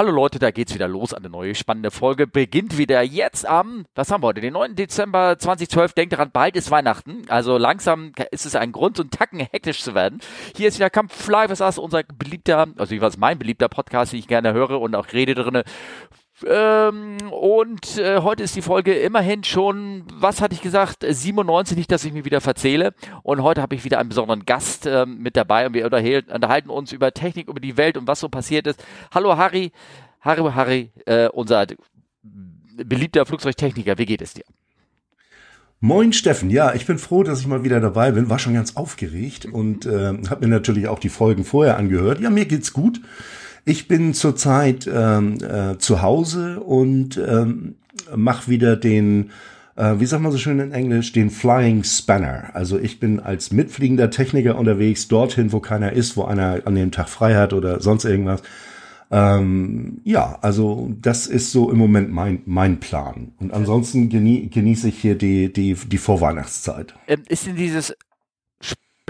Hallo Leute, da geht's wieder los. Eine neue spannende Folge beginnt wieder jetzt am, was haben wir heute, den 9. Dezember 2012. Denkt daran, bald ist Weihnachten. Also langsam ist es ein Grund, so einen Tacken hektisch zu werden. Hier ist wieder Kampf Live, was unser beliebter, also weiß, mein beliebter Podcast, den ich gerne höre und auch rede drinne. Ähm, und äh, heute ist die Folge immerhin schon, was hatte ich gesagt, 97, nicht, dass ich mich wieder verzähle. Und heute habe ich wieder einen besonderen Gast äh, mit dabei und wir unterhalten uns über Technik, über die Welt und was so passiert ist. Hallo Harry, Harry, Harry, äh, unser beliebter Flugzeugtechniker, wie geht es dir? Moin Steffen, ja, ich bin froh, dass ich mal wieder dabei bin. War schon ganz aufgeregt und äh, habe mir natürlich auch die Folgen vorher angehört. Ja, mir geht's gut. Ich bin zurzeit ähm, äh, zu Hause und ähm, mache wieder den, äh, wie sagt man so schön in Englisch, den Flying Spanner. Also ich bin als mitfliegender Techniker unterwegs, dorthin, wo keiner ist, wo einer an dem Tag frei hat oder sonst irgendwas. Ähm, ja, also das ist so im Moment mein, mein Plan. Und ansonsten genie genieße ich hier die, die, die Vorweihnachtszeit. Ähm, ist denn dieses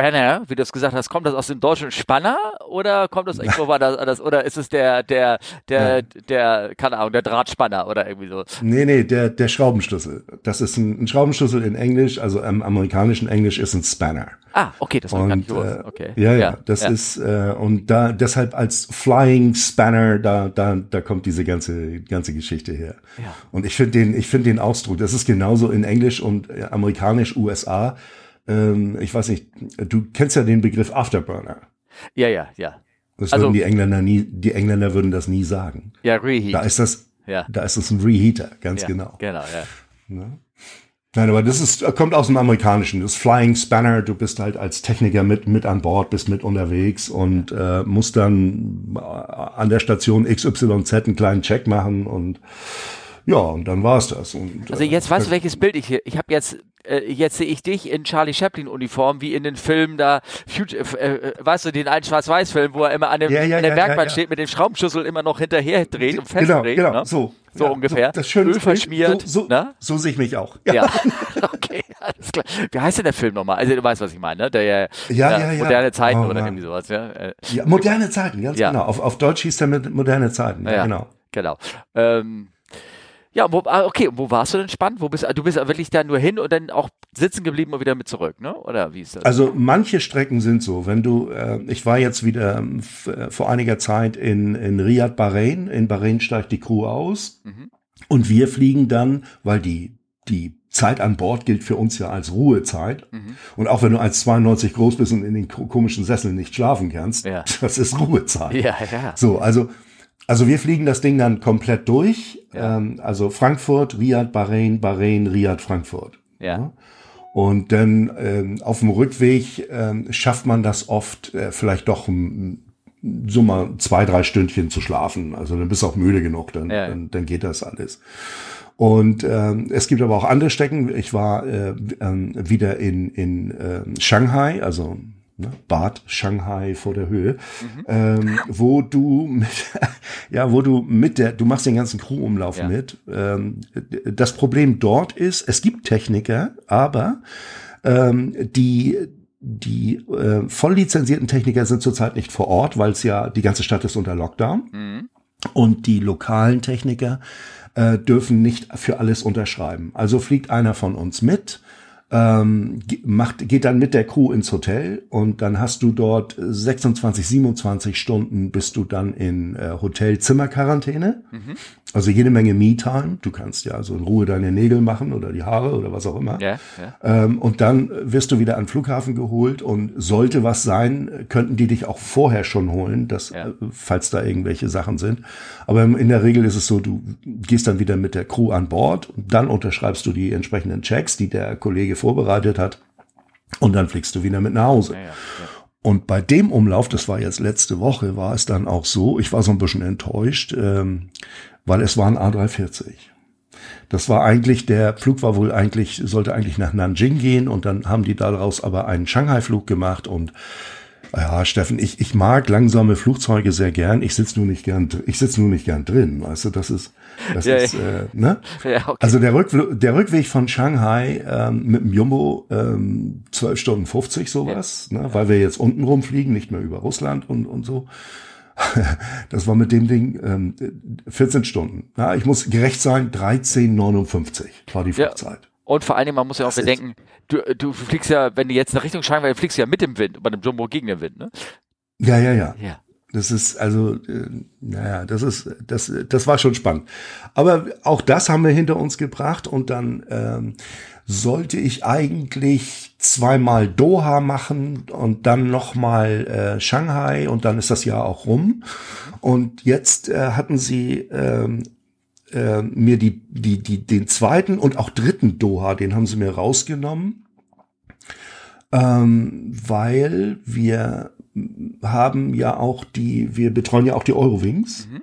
Spanner, wie du es gesagt hast, kommt das aus dem deutschen Spanner oder kommt das irgendwo das oder ist es der der der ja. der keine Ahnung der Drahtspanner oder irgendwie so? Nee, nee, der der Schraubenschlüssel. Das ist ein, ein Schraubenschlüssel in Englisch, also im amerikanischen Englisch ist ein Spanner. Ah, okay, das war gar nicht äh, Okay. Ja, ja, ja das ja. ist äh, und da deshalb als Flying Spanner da da da kommt diese ganze ganze Geschichte her. Ja. Und ich finde den ich finde den Ausdruck, das ist genauso in Englisch und äh, amerikanisch USA ähm, ich weiß nicht, du kennst ja den Begriff Afterburner. Ja, ja, ja. Das also, würden die Engländer nie, die Engländer würden das nie sagen. Ja, Reheat. Da ist das, ja. da ist das ein Reheater, ganz ja, genau. Genau, ja. Ne? Nein, aber das ist, kommt aus dem Amerikanischen. Das Flying Spanner, du bist halt als Techniker mit, mit an Bord, bist mit unterwegs und äh, musst dann äh, an der Station XYZ einen kleinen Check machen und ja, und dann war's das. Und, also jetzt weißt du, welches Bild ich hier, ich habe jetzt äh, jetzt sehe ich dich in Charlie Chaplin Uniform, wie in den Filmen da, Future, äh, äh, weißt du, den alten Schwarz-Weiß-Film, wo er immer an, dem, ja, ja, an der ja, Bergbahn steht, mit dem Schraubenschlüssel immer noch hinterher dreht und festdreht. Genau, genau, ne? so. So ungefähr. Das schöne Öl verschmiert. So, so, ne? so sehe ich mich auch. Ja. okay, alles klar. Wie heißt denn der Film nochmal? Also du weißt, was ich meine, ne? Der, ja, ja, ja. Moderne Zeiten oh, oder irgendwie sowas, ja? Ja, moderne Zeiten, ganz genau. Auf, auf Deutsch hieß der mit moderne Zeiten, ja, genau. Genau. Ähm, ja, wo, ah, okay, wo warst du denn spannend? Wo bist du bist wirklich da nur hin und dann auch sitzen geblieben und wieder mit zurück, ne? Oder wie ist das? Also manche Strecken sind so. Wenn du, äh, ich war jetzt wieder ähm, äh, vor einiger Zeit in, in Riyadh, Bahrain. In Bahrain steigt die Crew aus mhm. und wir fliegen dann, weil die die Zeit an Bord gilt für uns ja als Ruhezeit. Mhm. Und auch wenn du als 92 groß bist und in den komischen Sesseln nicht schlafen kannst, ja. das ist Ruhezeit. Ja, ja. So, also also wir fliegen das Ding dann komplett durch. Ja. Ähm, also Frankfurt, Riyadh, Bahrain, Bahrain, Riyadh, Frankfurt. Ja. ja. Und dann ähm, auf dem Rückweg ähm, schafft man das oft äh, vielleicht doch um, so mal zwei, drei Stündchen zu schlafen. Also dann bist du auch müde genug, dann, ja. dann, dann geht das alles. Und ähm, es gibt aber auch andere Strecken. Ich war äh, äh, wieder in, in äh, Shanghai, also ne, Bad Shanghai vor der Höhe, mhm. ähm, wo du mit, ja, wo du mit der, du machst den ganzen Crewumlauf ja. mit. Ähm, das Problem dort ist, es gibt Techniker, aber ähm, die die äh, voll lizenzierten Techniker sind zurzeit nicht vor Ort, weil es ja die ganze Stadt ist unter Lockdown. Mhm. Und die lokalen Techniker äh, dürfen nicht für alles unterschreiben. Also fliegt einer von uns mit, ähm, macht, geht dann mit der Crew ins Hotel und dann hast du dort 26, 27 Stunden bist du dann in äh, Hotelzimmerquarantäne. Mhm. Also jede Menge Me-Time. Du kannst ja also in Ruhe deine Nägel machen oder die Haare oder was auch immer. Ja, ja. Ähm, und dann wirst du wieder an den Flughafen geholt und sollte was sein, könnten die dich auch vorher schon holen, dass, ja. äh, falls da irgendwelche Sachen sind. Aber in der Regel ist es so, du gehst dann wieder mit der Crew an Bord und dann unterschreibst du die entsprechenden Checks, die der Kollege vorbereitet hat. Und dann fliegst du wieder mit nach Hause. Und bei dem Umlauf, das war jetzt letzte Woche, war es dann auch so, ich war so ein bisschen enttäuscht, ähm, weil es war ein A340. Das war eigentlich, der Flug war wohl eigentlich, sollte eigentlich nach Nanjing gehen und dann haben die daraus aber einen Shanghai-Flug gemacht und ja, Steffen, ich, ich mag langsame Flugzeuge sehr gern. Ich sitze nur nicht gern, ich sitze nur nicht gern drin. Weißt du, das ist, das ja, ist, äh, ne? Ja, okay. Also der, Rück, der Rückweg von Shanghai ähm, mit dem Jumbo ähm, 12 Stunden 50 sowas, ja. ne? weil wir jetzt unten rumfliegen, nicht mehr über Russland und, und so. das war mit dem Ding ähm, 14 Stunden. Ja, ich muss gerecht sein, 13,59 war die Flugzeit. Ja. Und vor allen Dingen, man muss ja auch das bedenken, du, du fliegst ja, wenn du jetzt eine Richtung scheinbar, fliegst du ja mit dem Wind, bei dem Jumbo gegen den Wind, ne? Ja, ja, ja. ja. Das ist also, äh, naja, das ist, das, das war schon spannend. Aber auch das haben wir hinter uns gebracht und dann ähm, sollte ich eigentlich zweimal Doha machen und dann nochmal äh, Shanghai und dann ist das Jahr auch rum. Und jetzt äh, hatten sie ähm, äh, mir die, die, die, den zweiten und auch dritten Doha, den haben sie mir rausgenommen, ähm, weil wir haben ja auch die, wir betreuen ja auch die Eurowings mhm.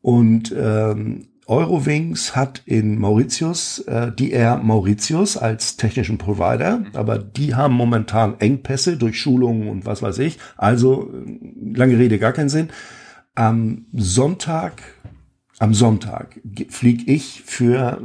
und ähm, Eurowings hat in Mauritius äh, die Air Mauritius als technischen Provider, mhm. aber die haben momentan Engpässe durch Schulungen und was weiß ich. Also lange Rede, gar keinen Sinn. Am Sonntag, am Sonntag flieg ich für,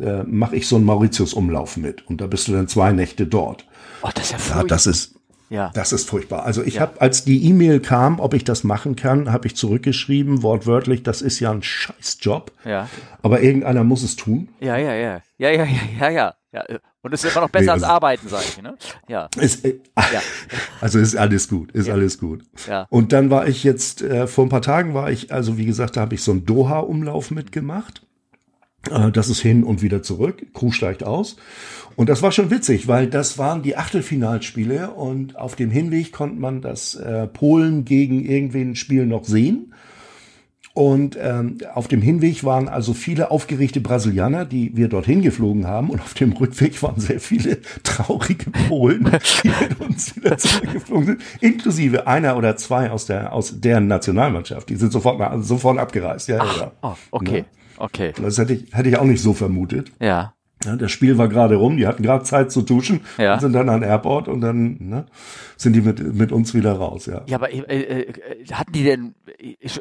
äh, äh, mache ich so einen Mauritius-Umlauf mit und da bist du dann zwei Nächte dort. Oh, das ist ja, ja das ist ja. Das ist furchtbar. Also ich ja. habe, als die E-Mail kam, ob ich das machen kann, habe ich zurückgeschrieben, wortwörtlich, das ist ja ein Scheißjob. Ja. Aber irgendeiner muss es tun. Ja, ja, ja. Ja, ja, ja, ja, ja. ja. Und es ist immer noch besser nee, als arbeiten, sage ich. Ne? Ja. Ist, äh, ja. Also ist alles gut, ist ja. alles gut. Ja. Und dann war ich jetzt, äh, vor ein paar Tagen war ich, also wie gesagt, da habe ich so einen Doha-Umlauf mitgemacht. Äh, das ist hin und wieder zurück. Crew steigt aus. Und das war schon witzig, weil das waren die Achtelfinalspiele und auf dem Hinweg konnte man das äh, Polen gegen irgendwen Spiel noch sehen. Und ähm, auf dem Hinweg waren also viele aufgeregte Brasilianer, die wir dorthin geflogen haben. Und auf dem Rückweg waren sehr viele traurige Polen, die mit uns wieder zurückgeflogen sind. Inklusive einer oder zwei aus der aus deren Nationalmannschaft. Die sind sofort also sofort abgereist. Ja, Ach, ja. Oh, okay. Ja. Okay. Das hätte ich, hätte ich auch nicht so vermutet. Ja. Ja, das Spiel war gerade rum, die hatten gerade Zeit zu duschen, ja. sind dann an Airport und dann ne, sind die mit, mit uns wieder raus, ja. Ja, aber äh, äh, hatten die denn,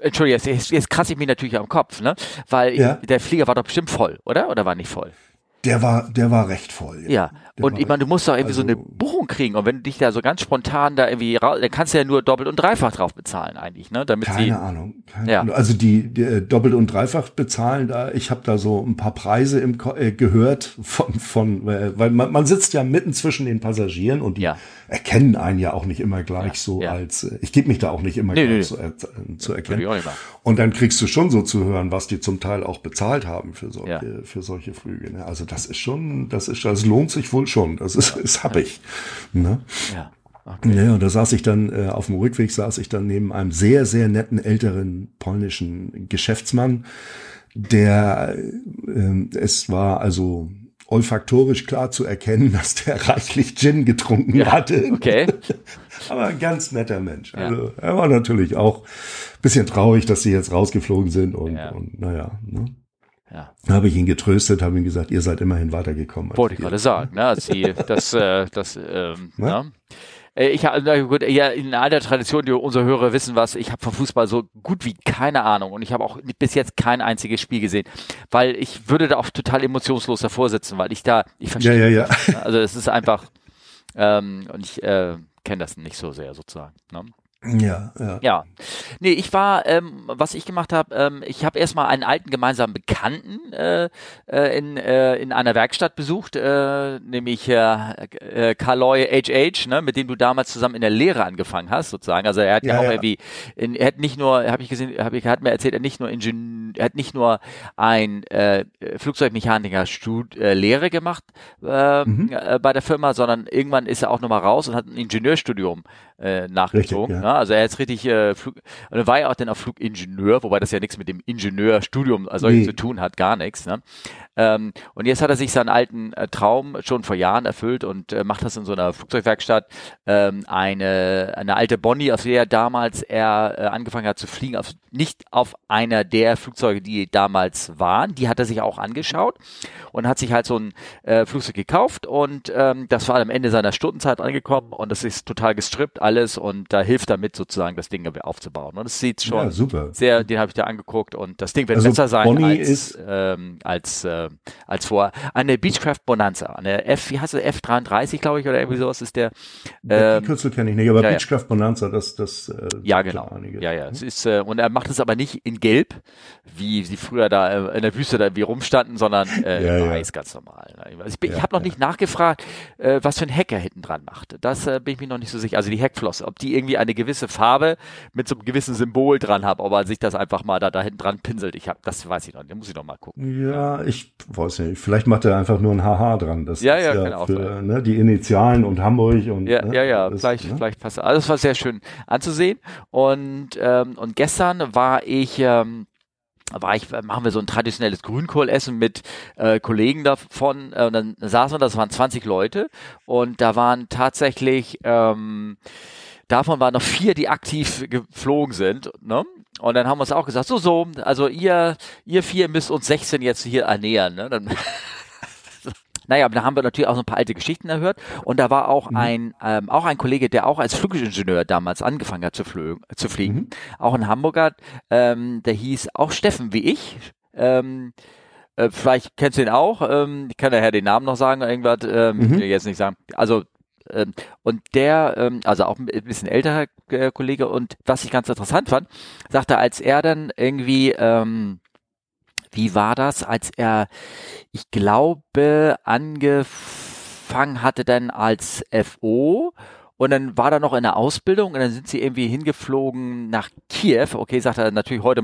Entschuldigung, jetzt, jetzt krasse ich mich natürlich am Kopf, ne? Weil ja. der Flieger war doch bestimmt voll, oder? Oder war nicht voll? Der war, der war recht voll. Ja, ja. und ich meine, du musst doch irgendwie also, so eine also Buchung kriegen und wenn du dich da so ganz spontan da irgendwie, dann kannst du ja nur doppelt und dreifach drauf bezahlen eigentlich, ne? Damit keine sie, Ahnung. Keine ja. Ahnung. Also die, die äh, doppelt und dreifach bezahlen da. Ich habe da so ein paar Preise im, äh, gehört von, von, äh, weil man, man sitzt ja mitten zwischen den Passagieren und die ja. Erkennen einen ja auch nicht immer gleich ja. so als. Äh, ich gebe mich da auch nicht immer nee, gleich nee. So, äh, zu erkennen. Und dann kriegst du schon so zu hören, was die zum Teil auch bezahlt haben für solche, für solche Flüge. Ne? Also das ist schon das ist, das lohnt sich wohl schon. Das ist, ja, das hab ja. ich. Ne? Ja. Okay. Ja, und da saß ich dann, äh, auf dem Rückweg saß ich dann neben einem sehr, sehr netten älteren polnischen Geschäftsmann, der, äh, es war also olfaktorisch klar zu erkennen, dass der reichlich Gin getrunken ja, hatte. Okay. Aber ein ganz netter Mensch. Also ja. er war natürlich auch bisschen traurig, dass sie jetzt rausgeflogen sind und, ja. und naja. Ne? Ja. Habe ich ihn getröstet, habe ihm gesagt, ihr seid immerhin weitergekommen. Wollte ich gerade sagen, ne? Also die, das, äh, das, ähm, ja? ne? Äh, ich habe gut, ja, in alter Tradition, die unsere Hörer wissen was, ich habe vom Fußball so gut wie keine Ahnung und ich habe auch bis jetzt kein einziges Spiel gesehen, weil ich würde da auch total emotionslos davor sitzen, weil ich da, ich verstehe. Ja, ja, ja. Ne? Also es ist einfach, ähm, und ich äh, kenne das nicht so sehr sozusagen. Ne? Ja, ja. Ja. Nee, ich war, ähm, was ich gemacht habe, ähm, ich habe erstmal einen alten gemeinsamen Bekannten äh, äh, in, äh, in einer Werkstatt besucht, äh, nämlich äh, äh, Carloy HH, ne, mit dem du damals zusammen in der Lehre angefangen hast, sozusagen. Also er hat ja, ja auch ja. irgendwie, in, er hat nicht nur, habe ich gesehen, hab ich, er hat mir erzählt, er hat nicht nur Ingenieur, er hat nicht nur ein äh, Flugzeugmechaniker Stud äh, Lehre gemacht äh, mhm. äh, bei der Firma, sondern irgendwann ist er auch nochmal raus und hat ein Ingenieurstudium äh, nachgezogen. Richtig, ja. ne? Also er ist richtig äh, Flug, und war ja auch dann auch Flugingenieur, wobei das ja nichts mit dem Ingenieurstudium also nee. zu tun hat, gar nichts. Ne? Ähm, und jetzt hat er sich seinen alten äh, Traum schon vor Jahren erfüllt und äh, macht das in so einer Flugzeugwerkstatt. Ähm, eine, eine alte Bonnie, auf der damals er äh, angefangen hat zu fliegen, auf, nicht auf einer der Flugzeuge, die damals waren. Die hat er sich auch angeschaut und hat sich halt so ein äh, Flugzeug gekauft und ähm, das war am Ende seiner Stundenzeit angekommen und das ist total gestrippt alles und da hilft damit sozusagen das Ding aufzubauen. Und es sieht schon ja, super. sehr, den habe ich da angeguckt und das Ding wird also besser sein Bonnie als, ist ähm, als, äh, als vor. Eine Beechcraft Bonanza, eine F, wie heißt es, F33, glaube ich, oder irgendwie sowas ist der. Ähm, die Kürzel kenne ich nicht, aber ja, Beechcraft Bonanza, das, das. Äh, ja, genau. Einige. Ja, ja. Es ist, äh, und er macht es aber nicht in Gelb, wie sie früher da äh, in der Wüste da irgendwie rumstanden, sondern äh, ja, weiß ja. ganz normal. Ne? Also ich, ich habe noch nicht nachgefragt, äh, was für ein Heck er hinten dran macht. Das äh, bin ich mir noch nicht so sicher. Also die Heckflosse, ob die irgendwie eine gewisse Farbe mit so einem gewissen Symbol dran hat, ob er sich das einfach mal da, da hinten dran pinselt. Ich habe, das weiß ich noch, da muss ich noch mal gucken. Ja, ich weiß nicht. Vielleicht macht er einfach nur ein HH dran. Das ja, ja, ja für, ne, die Initialen und Hamburg und ja, ne, ja, ja, das, vielleicht, ne? vielleicht passt. Also das war sehr schön anzusehen. Und ähm, und gestern war ich ähm, war ich, machen wir so ein traditionelles Grünkohlessen mit äh, Kollegen davon äh, und dann saßen wir, das waren 20 Leute und da waren tatsächlich ähm, davon waren noch vier, die aktiv geflogen sind, ne? Und dann haben wir uns auch gesagt, so, so, also ihr, ihr vier müsst uns 16 jetzt hier ernähren, ne? Dann Naja, aber da haben wir natürlich auch so ein paar alte Geschichten erhört. Und da war auch mhm. ein, ähm, auch ein Kollege, der auch als Flugingenieur damals angefangen hat zu, flö zu fliegen. Mhm. Auch ein Hamburger, ähm, der hieß auch Steffen wie ich. Ähm, äh, vielleicht kennst du ihn auch. Ähm, ich kann daher den Namen noch sagen, irgendwas, ähm, mhm. will jetzt nicht sagen. Also ähm, und der, ähm, also auch ein bisschen älterer äh, Kollege und was ich ganz interessant fand, sagte, als er dann irgendwie ähm, wie war das, als er, ich glaube, angefangen hatte dann als FO und dann war er noch in der Ausbildung und dann sind sie irgendwie hingeflogen nach Kiew. Okay, sagt er natürlich heute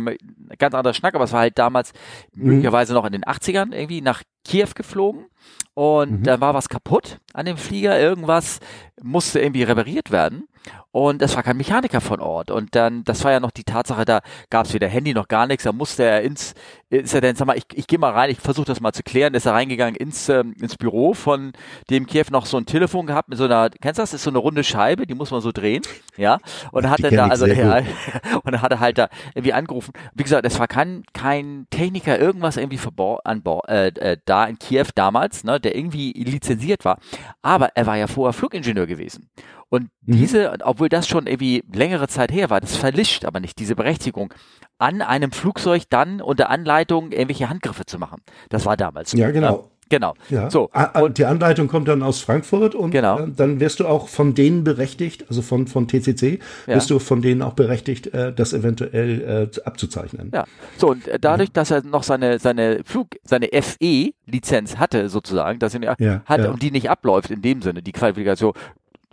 ganz anderer Schnack, aber es war halt damals mhm. möglicherweise noch in den 80ern irgendwie nach Kiew geflogen. Und mhm. da war was kaputt an dem Flieger. Irgendwas musste irgendwie repariert werden und es war kein Mechaniker von Ort. Und dann, das war ja noch die Tatsache, da gab es weder Handy noch gar nichts, da musste er ins, ist er denn, sag mal, ich, ich gehe mal rein, ich versuche das mal zu klären, ist er reingegangen ins, ähm, ins Büro von dem Kiew noch so ein Telefon gehabt mit so einer, kennst du das, ist so eine runde Scheibe, die muss man so drehen, ja, und dann hat er da, also, ja, und dann hat er halt da irgendwie angerufen. Wie gesagt, es war kein, kein Techniker, irgendwas irgendwie an Bord, äh, äh, da in Kiew damals, ne, der irgendwie lizenziert war, aber er war ja vorher Flugingenieur gewesen. Und mhm. diese, obwohl das schon irgendwie längere Zeit her war, das verlischt aber nicht diese Berechtigung, an einem Flugzeug dann unter Anleitung irgendwelche Handgriffe zu machen. Das war damals. Ja, genau. Genau. Ja. So. Und die Anleitung kommt dann aus Frankfurt und genau. äh, dann wirst du auch von denen berechtigt, also von, von TCC, ja. wirst du von denen auch berechtigt, äh, das eventuell äh, abzuzeichnen. Ja. So, und dadurch, dass er noch seine, seine Flug, seine FE-Lizenz hatte, sozusagen, dass er ja, hat ja. und die nicht abläuft in dem Sinne, die Qualifikation,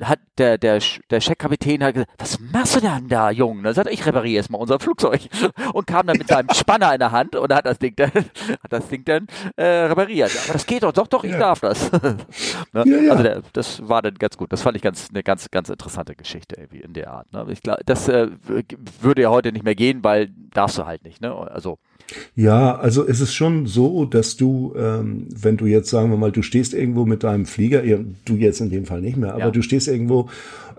hat der, der, der Checkkapitän hat gesagt, was machst du denn da, Junge? Dann sagt er, ich repariere erstmal unser Flugzeug. Und kam dann mit seinem Spanner in der Hand und hat das Ding dann, hat das Ding dann äh, repariert. Aber das geht doch, doch, doch, ich ja. darf das. ne? ja, ja. Also der, das war dann ganz gut. Das fand ich ganz eine ganz, ganz interessante Geschichte irgendwie in der Art. Ne? Ich glaube, das äh, würde ja heute nicht mehr gehen, weil darfst du halt nicht. Ne? Also ja, also es ist schon so, dass du, ähm, wenn du jetzt sagen wir mal, du stehst irgendwo mit deinem Flieger, du jetzt in dem Fall nicht mehr, aber ja. du stehst irgendwo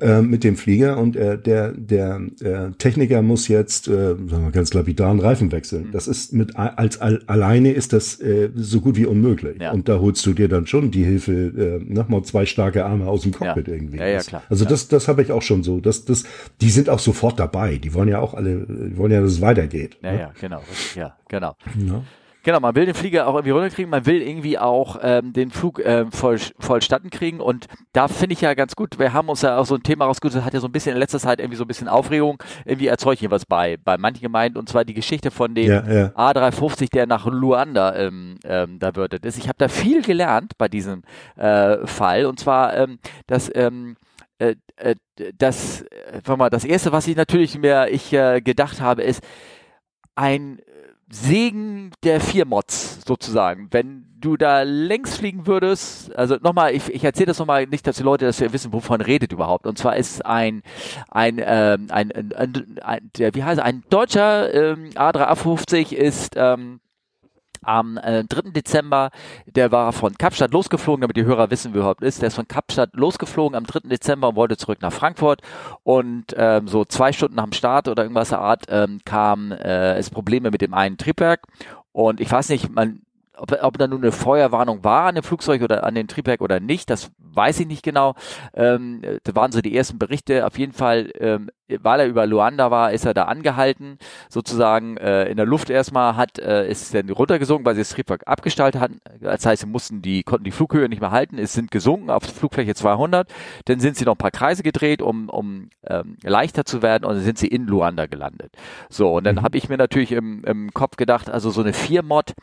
äh, mit dem Flieger und äh, der, der äh, Techniker muss jetzt, äh, sagen wir ganz lapidar, einen Reifen wechseln. Mhm. Das ist mit als al, alleine ist das äh, so gut wie unmöglich. Ja. Und da holst du dir dann schon die Hilfe, äh, nochmal zwei starke Arme aus dem Cockpit ja. irgendwie. Ja, ja, klar. Also das, das habe ich auch schon so. Das, das, die sind auch sofort dabei. Die wollen ja auch alle, die wollen ja, dass es weitergeht. Ja, ne? ja, genau. Ja, genau. Ja. Genau, man will den Flieger auch irgendwie runterkriegen, man will irgendwie auch ähm, den Flug ähm, voll, vollstatten kriegen und da finde ich ja ganz gut, wir haben uns ja auch so ein Thema rausgesucht, das hat ja so ein bisschen in letzter Zeit irgendwie so ein bisschen Aufregung irgendwie erzeugt jeweils bei, bei manchen Gemeinden und zwar die Geschichte von dem ja, ja. A350, der nach Luanda ähm, ähm, da wird. ist. Ich habe da viel gelernt bei diesem äh, Fall und zwar, ähm, dass ähm, äh, äh, das, äh, mal, das erste, was ich natürlich mir ich äh, gedacht habe, ist ein Segen der vier Mods sozusagen. Wenn du da längs fliegen würdest, also nochmal, ich, ich erzähle das nochmal nicht, dass die Leute das wissen, wovon redet überhaupt. Und zwar ist ein ein ähm, ein, ein, ein, ein der, wie heißt er, ein deutscher ähm, A350 ist ähm, am äh, 3. Dezember, der war von Kapstadt losgeflogen, damit die Hörer wissen, wie überhaupt ist. Der ist von Kapstadt losgeflogen am 3. Dezember und wollte zurück nach Frankfurt. Und ähm, so zwei Stunden nach dem Start oder irgendwas der Art ähm, kam äh, es Probleme mit dem einen Triebwerk. Und ich weiß nicht, man ob, ob da nun eine Feuerwarnung war an dem Flugzeug oder an dem Triebwerk oder nicht, das weiß ich nicht genau. Ähm, da waren so die ersten Berichte. Auf jeden Fall, ähm, weil er über Luanda war, ist er da angehalten, sozusagen äh, in der Luft erstmal, hat äh, ist dann runtergesunken, weil sie das Triebwerk abgestaltet hatten. Das heißt, sie mussten die konnten die Flughöhe nicht mehr halten. Es sind gesunken auf Flugfläche 200. Dann sind sie noch ein paar Kreise gedreht, um um ähm, leichter zu werden, und dann sind sie in Luanda gelandet. So und dann mhm. habe ich mir natürlich im, im Kopf gedacht, also so eine 4 Mod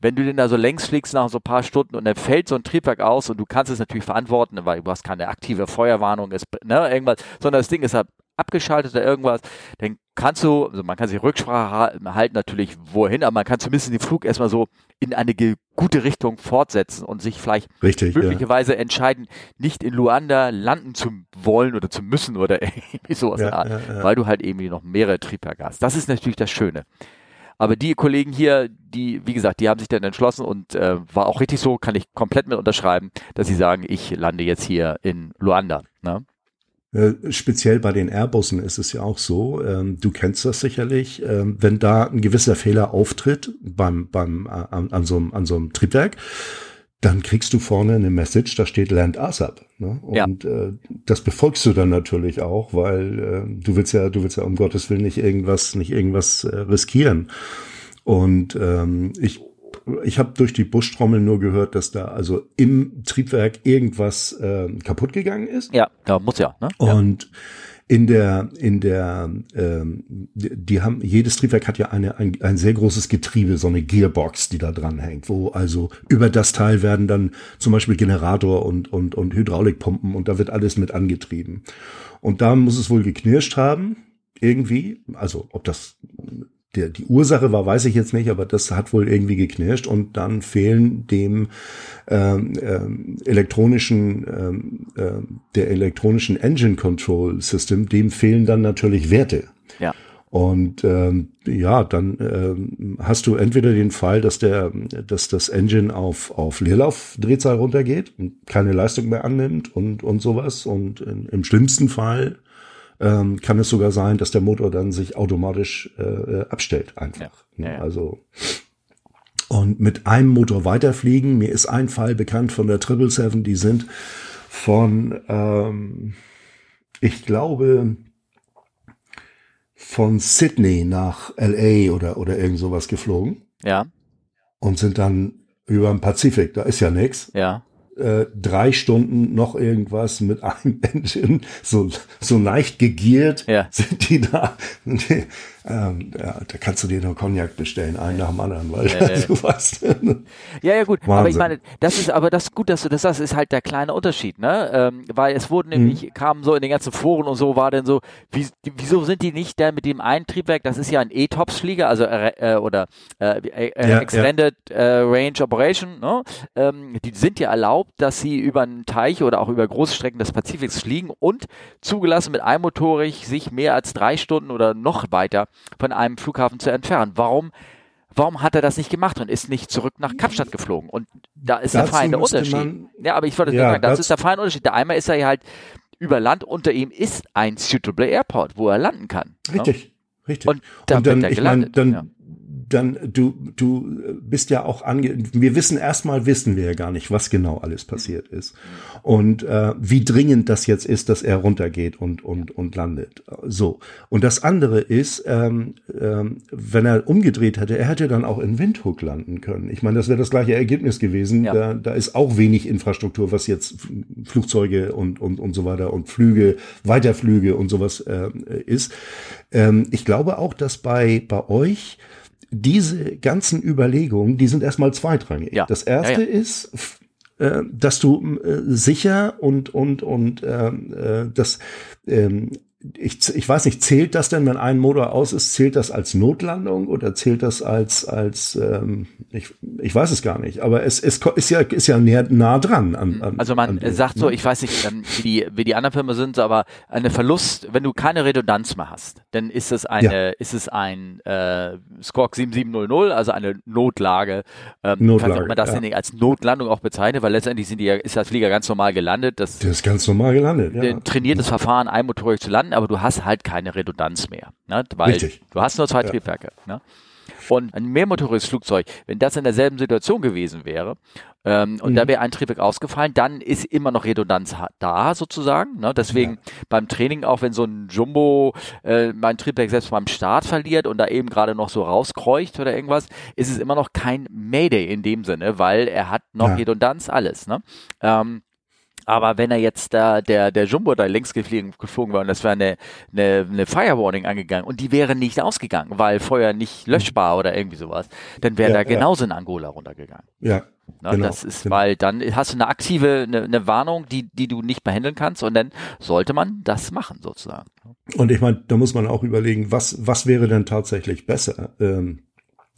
wenn du den da so längs fliegst nach so ein paar Stunden und dann fällt so ein Triebwerk aus und du kannst es natürlich verantworten, weil du hast keine aktive Feuerwarnung, ist, ne, irgendwas, sondern das Ding ist halt abgeschaltet oder irgendwas, dann kannst du, also man kann sich Rücksprache halten natürlich wohin, aber man kann zumindest den Flug erstmal so in eine gute Richtung fortsetzen und sich vielleicht Richtig, möglicherweise ja. entscheiden, nicht in Luanda landen zu wollen oder zu müssen oder irgendwie sowas, ja, ja, weil du halt irgendwie noch mehrere Triebwerke hast. Das ist natürlich das Schöne. Aber die Kollegen hier, die, wie gesagt, die haben sich dann entschlossen und äh, war auch richtig so, kann ich komplett mit unterschreiben, dass sie sagen, ich lande jetzt hier in Luanda. Ne? Äh, speziell bei den Airbussen ist es ja auch so, ähm, du kennst das sicherlich, ähm, wenn da ein gewisser Fehler auftritt beim, beim, äh, an, an, so, einem, an so einem Triebwerk, dann kriegst du vorne eine Message, da steht Land ASAP. Ne? Und ja. äh, das befolgst du dann natürlich auch, weil äh, du willst ja, du willst ja um Gottes Willen nicht irgendwas, nicht irgendwas äh, riskieren. Und ähm, ich ich habe durch die Buschtrommel nur gehört, dass da also im Triebwerk irgendwas äh, kaputt gegangen ist. Ja, da muss ja. Ne? Und ja in der, in der, ähm, die haben, jedes Triebwerk hat ja eine, ein, ein sehr großes Getriebe, so eine Gearbox, die da dran hängt, wo also über das Teil werden dann zum Beispiel Generator und, und, und Hydraulikpumpen und da wird alles mit angetrieben. Und da muss es wohl geknirscht haben, irgendwie, also ob das der, die Ursache war, weiß ich jetzt nicht, aber das hat wohl irgendwie geknirscht und dann fehlen dem ähm, ähm, elektronischen, ähm, äh, der elektronischen Engine Control System, dem fehlen dann natürlich Werte. Ja. Und ähm, ja, dann ähm, hast du entweder den Fall, dass der, dass das Engine auf auf Leerlaufdrehzahl runtergeht und keine Leistung mehr annimmt und und sowas. Und in, im schlimmsten Fall ähm, kann es sogar sein, dass der Motor dann sich automatisch äh, äh abstellt einfach. Ja. Ja, ja. Also und mit einem Motor weiterfliegen. Mir ist ein Fall bekannt von der 777, die sind von, ähm, ich glaube, von Sydney nach LA oder, oder irgend sowas geflogen. Ja. Und sind dann über den Pazifik, da ist ja nix. Ja äh, drei Stunden noch irgendwas mit einem Engine, so, so leicht gegiert ja. sind die da. Ähm, ja, da kannst du dir nur Cognac bestellen, einen nach dem anderen, weil äh, du weißt. ja, ja, gut. Wahnsinn. Aber ich meine, das ist, aber das ist gut, dass du das sagst, ist halt der kleine Unterschied, ne? Ähm, weil es wurden nämlich, mhm. kamen so in den ganzen Foren und so, war denn so, wie, wieso sind die nicht da mit dem einen Triebwerk, das ist ja ein E-Tops-Flieger, also äh, oder äh, äh, ja, Extended. Äh, Range Operation, ne? Ähm, die sind ja erlaubt, dass sie über einen Teich oder auch über große Strecken des Pazifiks fliegen und zugelassen mit einmotorig sich mehr als drei Stunden oder noch weiter von einem Flughafen zu entfernen. Warum warum hat er das nicht gemacht und ist nicht zurück nach Kapstadt geflogen? Und da ist Dazu der feine Unterschied. Man, ja, aber ich wollte ja, sagen, das, ist der feine Unterschied. Der einmal ist er ja halt über Land, unter ihm ist ein suitable Airport, wo er landen kann. Richtig, ne? richtig. Und, dann und dann, ich meine, dann, ja dann du du bist ja auch ange wir wissen erstmal wissen wir ja gar nicht was genau alles passiert ist. Und äh, wie dringend das jetzt ist dass er runtergeht und und und landet. So. Und das andere ist ähm, ähm, wenn er umgedreht hätte er hätte dann auch in Windhoek landen können. Ich meine das wäre das gleiche Ergebnis gewesen. Ja. da, da ist auch wenig Infrastruktur was jetzt Flugzeuge und und und so weiter und Flüge Weiterflüge und sowas äh, ist. Ähm, ich glaube auch dass bei bei euch diese ganzen Überlegungen, die sind erstmal zweitrangig. Ja. Das erste ja, ja. ist, äh, dass du äh, sicher und und und äh, äh, das ähm, ich, ich weiß nicht, zählt das denn, wenn ein Motor aus ist, zählt das als Notlandung oder zählt das als, als ähm, ich, ich weiß es gar nicht, aber es, es ist ja, ist ja näher, nah dran an, an Also man an sagt so, ne? ich weiß nicht, ähm, wie die, wie die anderen Firmen sind, aber eine Verlust, wenn du keine Redundanz mehr hast, dann ist es eine, ja. ist es ein äh, Squawk 7700, also eine Notlage. Ähm, Notlage, ich weiß, man das ja. als Notlandung auch bezeichnet, weil letztendlich sind die ist das Flieger ganz normal gelandet. Das, das ist ganz normal gelandet, ja. Trainiertes Verfahren, einmotorig zu landen, aber du hast halt keine Redundanz mehr. Ne? Weil Richtig. du hast nur zwei ja. Triebwerke. Ne? Und ein mehrmotoriges Flugzeug, wenn das in derselben Situation gewesen wäre, ähm, und mhm. da wäre ein Triebwerk ausgefallen, dann ist immer noch Redundanz da sozusagen. Ne? Deswegen ja. beim Training, auch wenn so ein Jumbo äh, mein Triebwerk selbst beim Start verliert und da eben gerade noch so rauskreucht oder irgendwas, ist es immer noch kein Mayday in dem Sinne, weil er hat noch ja. Redundanz, alles. Ne? Ähm, aber wenn er jetzt da, der, der Jumbo da links geflogen, geflogen war und das wäre eine, eine, eine Firewarning angegangen und die wäre nicht ausgegangen, weil Feuer nicht löschbar oder irgendwie sowas, dann wäre ja, da genauso in Angola runtergegangen. Ja. Na, genau, das ist, genau. weil dann hast du eine aktive, eine, eine Warnung, die, die du nicht behandeln kannst und dann sollte man das machen sozusagen. Und ich meine, da muss man auch überlegen, was, was wäre denn tatsächlich besser? Ähm,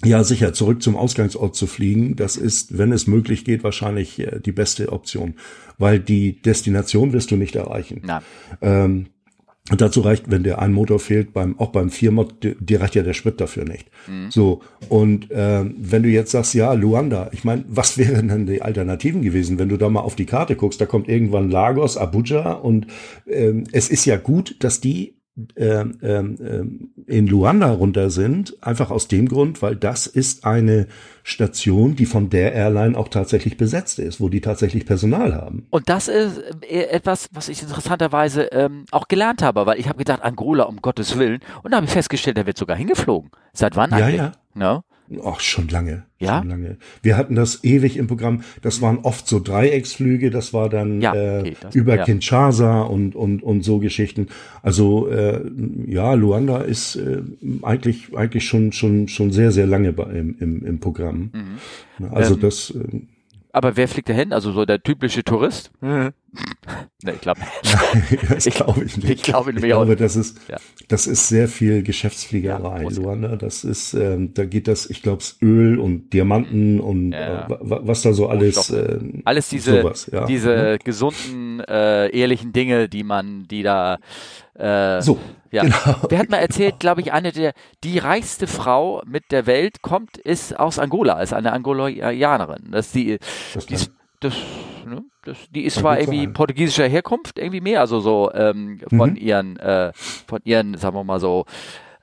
ja, sicher, zurück zum Ausgangsort zu fliegen, das ist, wenn es möglich geht, wahrscheinlich äh, die beste Option, weil die Destination wirst du nicht erreichen. Nein. Ähm, und dazu reicht, wenn der ein Motor fehlt, beim, auch beim Viermod, dir reicht ja der Sprit dafür nicht. Mhm. So, und ähm, wenn du jetzt sagst, ja, Luanda, ich meine, was wären denn die Alternativen gewesen, wenn du da mal auf die Karte guckst, da kommt irgendwann Lagos, Abuja und ähm, es ist ja gut, dass die in Luanda runter sind, einfach aus dem Grund, weil das ist eine Station, die von der Airline auch tatsächlich besetzt ist, wo die tatsächlich Personal haben. Und das ist äh, etwas, was ich interessanterweise ähm, auch gelernt habe, weil ich habe gedacht, Angola, um Gottes Willen, und da habe ich festgestellt, der wird sogar hingeflogen. Seit wann eigentlich? Ja, ja. No? Ach, schon lange. Ja. Schon lange. Wir hatten das ewig im Programm. Das waren oft so Dreiecksflüge. Das war dann ja, okay, das, über ja. Kinshasa und, und, und so Geschichten. Also, äh, ja, Luanda ist äh, eigentlich, eigentlich schon, schon, schon sehr, sehr lange bei, im, im, im Programm. Mhm. Also, ähm, das, äh, aber wer fliegt da hin? Also so der typische Tourist? Mhm. nee, ich glaube Das glaube ich nicht. Ich, glaube, ich glaube, das ist, ja. das ist sehr viel Geschäftsfliegerei, ja, Luanda. Das ist, ähm, da geht das, ich glaube, Öl und Diamanten und ja. äh, was da so alles. Äh, alles diese, sowas, ja. diese mhm. gesunden, äh, ehrlichen Dinge, die man, die da äh, so. Ja. Genau. Wer hat mal erzählt, glaube ich, eine der, die reichste Frau mit der Welt kommt, ist aus Angola, ist eine Angolaianerin. Das die, das, die, das, ne, das, die ist zwar irgendwie sein. portugiesischer Herkunft, irgendwie mehr, also so ähm, von mhm. ihren, äh, von ihren, sagen wir mal so,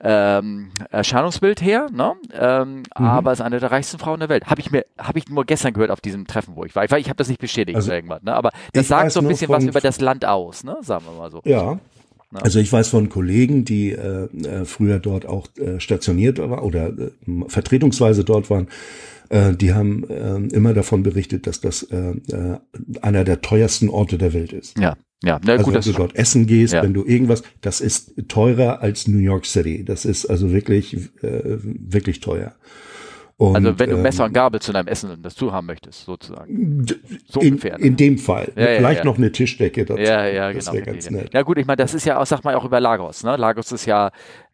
ähm, Erscheinungsbild her, ne? Ähm, mhm. aber ist eine der reichsten Frauen der Welt. Habe ich mir, habe ich nur gestern gehört auf diesem Treffen, wo ich war. Ich, ich habe das nicht bestätigt also, irgendwas, ne? Aber das sagt so ein bisschen was über das Land aus, ne? Sagen wir mal so. Ja, Ne? Also ich weiß von Kollegen, die äh, äh, früher dort auch äh, stationiert waren oder äh, vertretungsweise dort waren, äh, die haben äh, immer davon berichtet, dass das äh, äh, einer der teuersten Orte der Welt ist. Ja. Ja, na, also gut, wenn du dort essen gehst, ja. wenn du irgendwas, das ist teurer als New York City. Das ist also wirklich, äh, wirklich teuer. Und, also wenn du Messer und ähm, Gabel zu deinem Essen dazu haben möchtest, sozusagen. So in, ungefähr. Ne? In dem Fall. Ja, Vielleicht ja, noch eine Tischdecke dazu. Ja, ja, das genau. Ganz nett. Ja gut, ich meine, das ist ja auch, sag mal, auch über Lagos. Ne? Lagos ist ja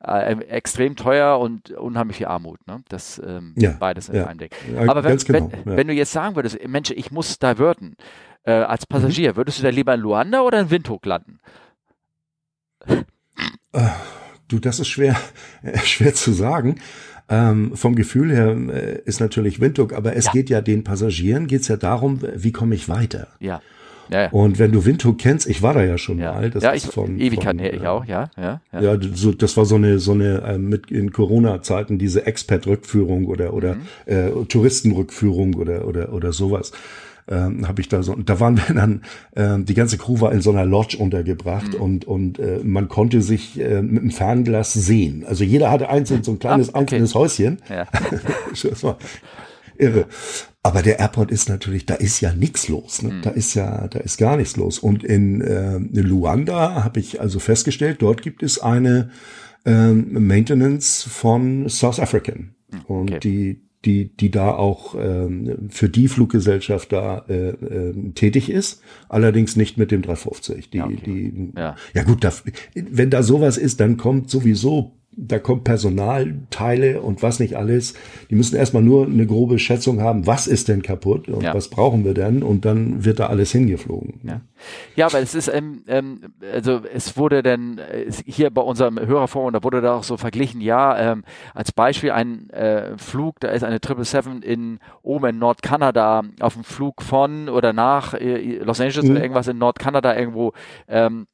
äh, extrem teuer und unheimlich viel Armut. Ne? Das ähm, ja, beides in einem Ding. Aber wenn, genau, wenn, wenn, du jetzt sagen würdest, Mensch, ich muss da würden, äh, als Passagier, mhm. würdest du da lieber in Luanda oder in Windhoek landen? Äh, du, das ist schwer, schwer zu sagen. Ähm, vom Gefühl her äh, ist natürlich Windhoek, aber es ja. geht ja den Passagieren, geht's ja darum, wie komme ich weiter? Ja. Ja, ja. Und wenn du Windhoek kennst, ich war da ja schon ja. mal. Das ja, ist ich, von, Ewigkeiten her, ich auch, ja, ja. Ja, ja so, das war so eine, so eine äh, mit in Corona-Zeiten diese Expat-Rückführung oder oder mhm. äh, Touristenrückführung oder oder oder sowas ähm, habe ich da so, da waren wir dann, äh, die ganze Crew war in so einer Lodge untergebracht mhm. und, und äh, man konnte sich äh, mit dem Fernglas sehen. Also jeder hatte einzeln so ein kleines ah, okay. einzelnes Häuschen. Ja. das war irre. Aber der Airport ist natürlich, da ist ja nichts los. Ne? Mhm. Da ist ja, da ist gar nichts los. Und in, äh, in Luanda habe ich also festgestellt, dort gibt es eine äh, Maintenance von South African. Mhm. Und okay. die, die, die da auch ähm, für die Fluggesellschaft da äh, äh, tätig ist, allerdings nicht mit dem 350. Die, ja, okay. die, ja. ja gut, da, wenn da sowas ist, dann kommt sowieso da kommt Personalteile und was nicht alles. Die müssen erstmal nur eine grobe Schätzung haben, was ist denn kaputt und ja. was brauchen wir denn und dann wird da alles hingeflogen. Ja, ja aber es ist, ähm, ähm, also es wurde dann äh, hier bei unserem Hörerforum, da wurde da auch so verglichen, ja, ähm, als Beispiel ein äh, Flug, da ist eine 777 in oben in Nordkanada auf dem Flug von oder nach äh, Los Angeles mhm. oder irgendwas in Nordkanada irgendwo ähm,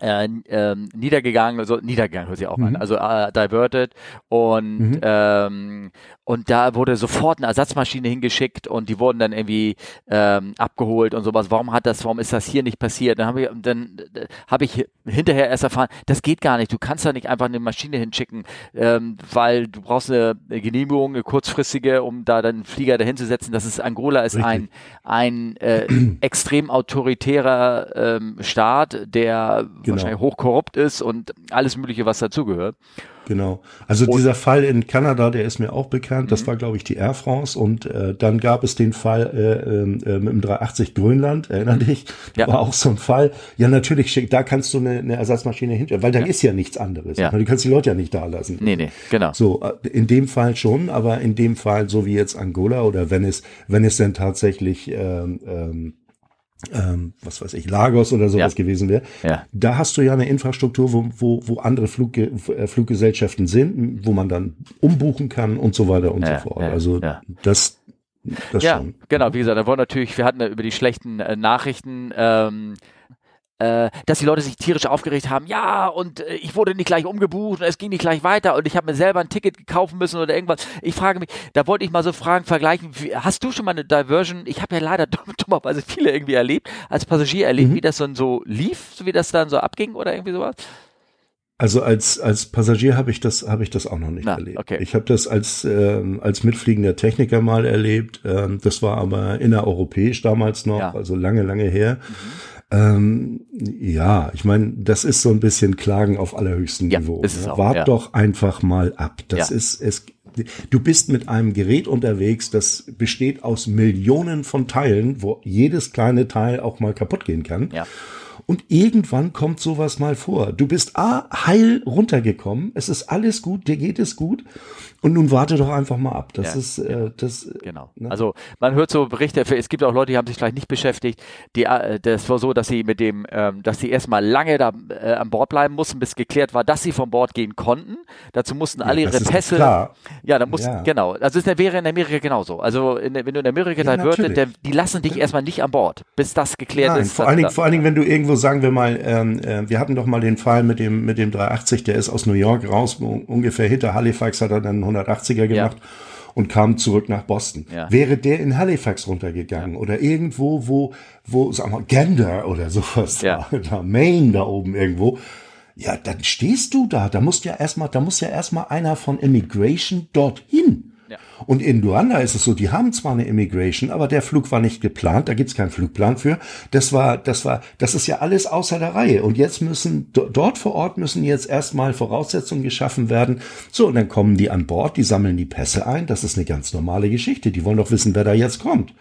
äh, äh, niedergegangen, also niedergegangen hört sich auch mhm. an, also äh, diverted und mhm. ähm, und da wurde sofort eine Ersatzmaschine hingeschickt und die wurden dann irgendwie ähm, abgeholt und sowas. Warum hat das, warum ist das hier nicht passiert? Dann habe ich, dann äh, habe ich hinterher erst erfahren, das geht gar nicht. Du kannst da nicht einfach eine Maschine hinschicken, ähm, weil du brauchst eine, Genehmigung, eine kurzfristige, um da dann einen Flieger dahin zu setzen. Das ist Angola ist Richtig. ein ein äh, extrem autoritärer ähm, Staat, der genau. wahrscheinlich hochkorrupt ist und alles Mögliche, was dazugehört. Genau. Also und dieser Fall in Kanada, der ist mir auch bekannt. Das mhm. war, glaube ich, die Air France. Und äh, dann gab es den Fall äh, äh, mit dem 380 Grönland, erinner dich? Ja. War auch so ein Fall. Ja, natürlich, da kannst du eine, eine Ersatzmaschine hinter, weil dann ja. ist ja nichts anderes. Ja. Du kannst die Leute ja nicht da lassen. Nee, nee, genau. So, äh, in dem Fall schon, aber in dem Fall, so wie jetzt Angola oder wenn es, wenn es denn tatsächlich ähm, ähm, ähm, was weiß ich, Lagos oder sowas ja. gewesen wäre. Ja. Da hast du ja eine Infrastruktur, wo, wo, wo andere Flugge äh, Fluggesellschaften sind, wo man dann umbuchen kann und so weiter und ja, so fort. also das, das ja, schon. genau. Wie gesagt, da wollen natürlich, wir hatten ja über die schlechten äh, Nachrichten ähm, äh, dass die Leute sich tierisch aufgeregt haben, ja, und äh, ich wurde nicht gleich umgebucht und es ging nicht gleich weiter und ich habe mir selber ein Ticket kaufen müssen oder irgendwas. Ich frage mich, da wollte ich mal so fragen, vergleichen, wie, hast du schon mal eine Diversion, ich habe ja leider dummerweise viele irgendwie erlebt, als Passagier erlebt, mhm. wie das dann so lief, so wie das dann so abging oder irgendwie sowas? Also als als Passagier habe ich das habe ich das auch noch nicht Na, erlebt. Okay. Ich habe das als ähm, als mitfliegender Techniker mal erlebt. Ähm, das war aber innereuropäisch damals noch, ja. also lange lange her. Mhm. Ähm, ja, ich meine, das ist so ein bisschen Klagen auf allerhöchstem ja, Niveau. Ist ne? auch, Wart ja. doch einfach mal ab. Das ja. ist es. Du bist mit einem Gerät unterwegs, das besteht aus Millionen von Teilen, wo jedes kleine Teil auch mal kaputt gehen kann. Ja. Und irgendwann kommt sowas mal vor. Du bist A, heil runtergekommen, es ist alles gut, dir geht es gut. Und nun warte doch einfach mal ab. Das ja, ist äh, das. Genau. Ne? Also man hört so Berichte. Es gibt auch Leute, die haben sich vielleicht nicht beschäftigt. Die, äh, das war so, dass sie mit dem, ähm, dass sie erstmal lange da äh, an Bord bleiben mussten, bis geklärt war, dass sie von Bord gehen konnten. Dazu mussten alle ja, ihre Pässe. Klar. Ja, da mussten ja. genau. Also das wäre in Amerika genauso. Also in, wenn du in Amerika ja, da wird, die lassen dich erstmal nicht an Bord, bis das geklärt Nein, ist. Vor allen Dingen, vor allen Dingen, wenn du irgendwo sagen wir mal, ähm, äh, wir hatten doch mal den Fall mit dem mit dem 380, der ist aus New York raus, ungefähr hinter Halifax hat er dann 180er gemacht. Ja. Und kam zurück nach Boston. Ja. Wäre der in Halifax runtergegangen ja. oder irgendwo, wo, wo, sagen wir, Gander oder sowas, ja. da, da Maine da oben irgendwo, ja, dann stehst du da. Da muss ja erstmal, da muss ja erstmal einer von Immigration dorthin. Und in Luanda ist es so, die haben zwar eine Immigration, aber der Flug war nicht geplant, da gibt's keinen Flugplan für. Das war, das war, das ist ja alles außer der Reihe. Und jetzt müssen, dort vor Ort müssen jetzt erstmal Voraussetzungen geschaffen werden. So, und dann kommen die an Bord, die sammeln die Pässe ein. Das ist eine ganz normale Geschichte. Die wollen doch wissen, wer da jetzt kommt.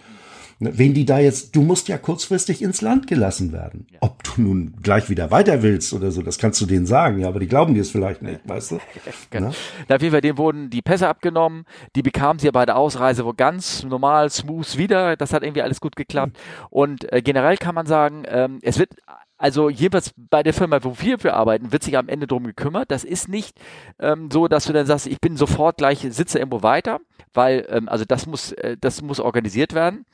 Ne, wen die da jetzt, du musst ja kurzfristig ins Land gelassen werden. Ja. Ob du nun gleich wieder weiter willst oder so, das kannst du denen sagen, ja, aber die glauben dir es vielleicht nicht, weißt du? genau. Na, auf jeden Fall, denen wurden die Pässe abgenommen, die bekamen sie ja bei der Ausreise wo ganz normal, smooth wieder, das hat irgendwie alles gut geklappt. Mhm. Und äh, generell kann man sagen, ähm, es wird also jeweils bei der Firma, wo wir für arbeiten, wird sich am Ende drum gekümmert. Das ist nicht ähm, so, dass du dann sagst, ich bin sofort gleich, sitze irgendwo weiter, weil ähm, also das muss, äh, das muss organisiert werden.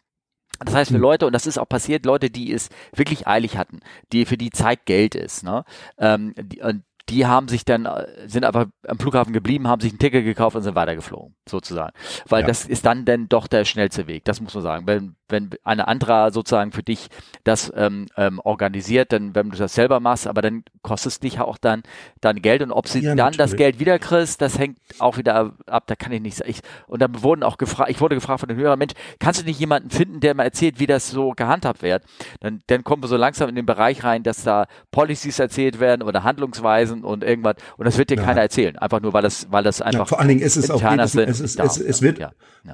Das heißt, für hm. Leute, und das ist auch passiert, Leute, die es wirklich eilig hatten, die für die Zeit Geld ist, ne? Ähm, die, und die haben sich dann, äh, sind einfach am Flughafen geblieben, haben sich ein Ticket gekauft und sind weitergeflogen, sozusagen. Weil ja. das ist dann denn doch der schnellste Weg, das muss man sagen. Wenn, wenn eine andere sozusagen für dich das ähm, ähm, organisiert, dann, wenn du das selber machst, aber dann kostet es dich auch dann, dann Geld und ob sie ja, dann natürlich. das Geld wieder kriegst, das hängt auch wieder ab, da kann ich nicht sagen. und dann wurden auch gefragt, ich wurde gefragt von den Hörern, Mensch, kannst du nicht jemanden finden, der mal erzählt, wie das so gehandhabt wird? Dann, dann kommen wir so langsam in den Bereich rein, dass da Policies erzählt werden oder Handlungsweisen und irgendwas und das wird dir ja. keiner erzählen, einfach nur, weil das, weil das einfach ja, vor allen Dingen ist es auch jedes, es, ist, es, es wird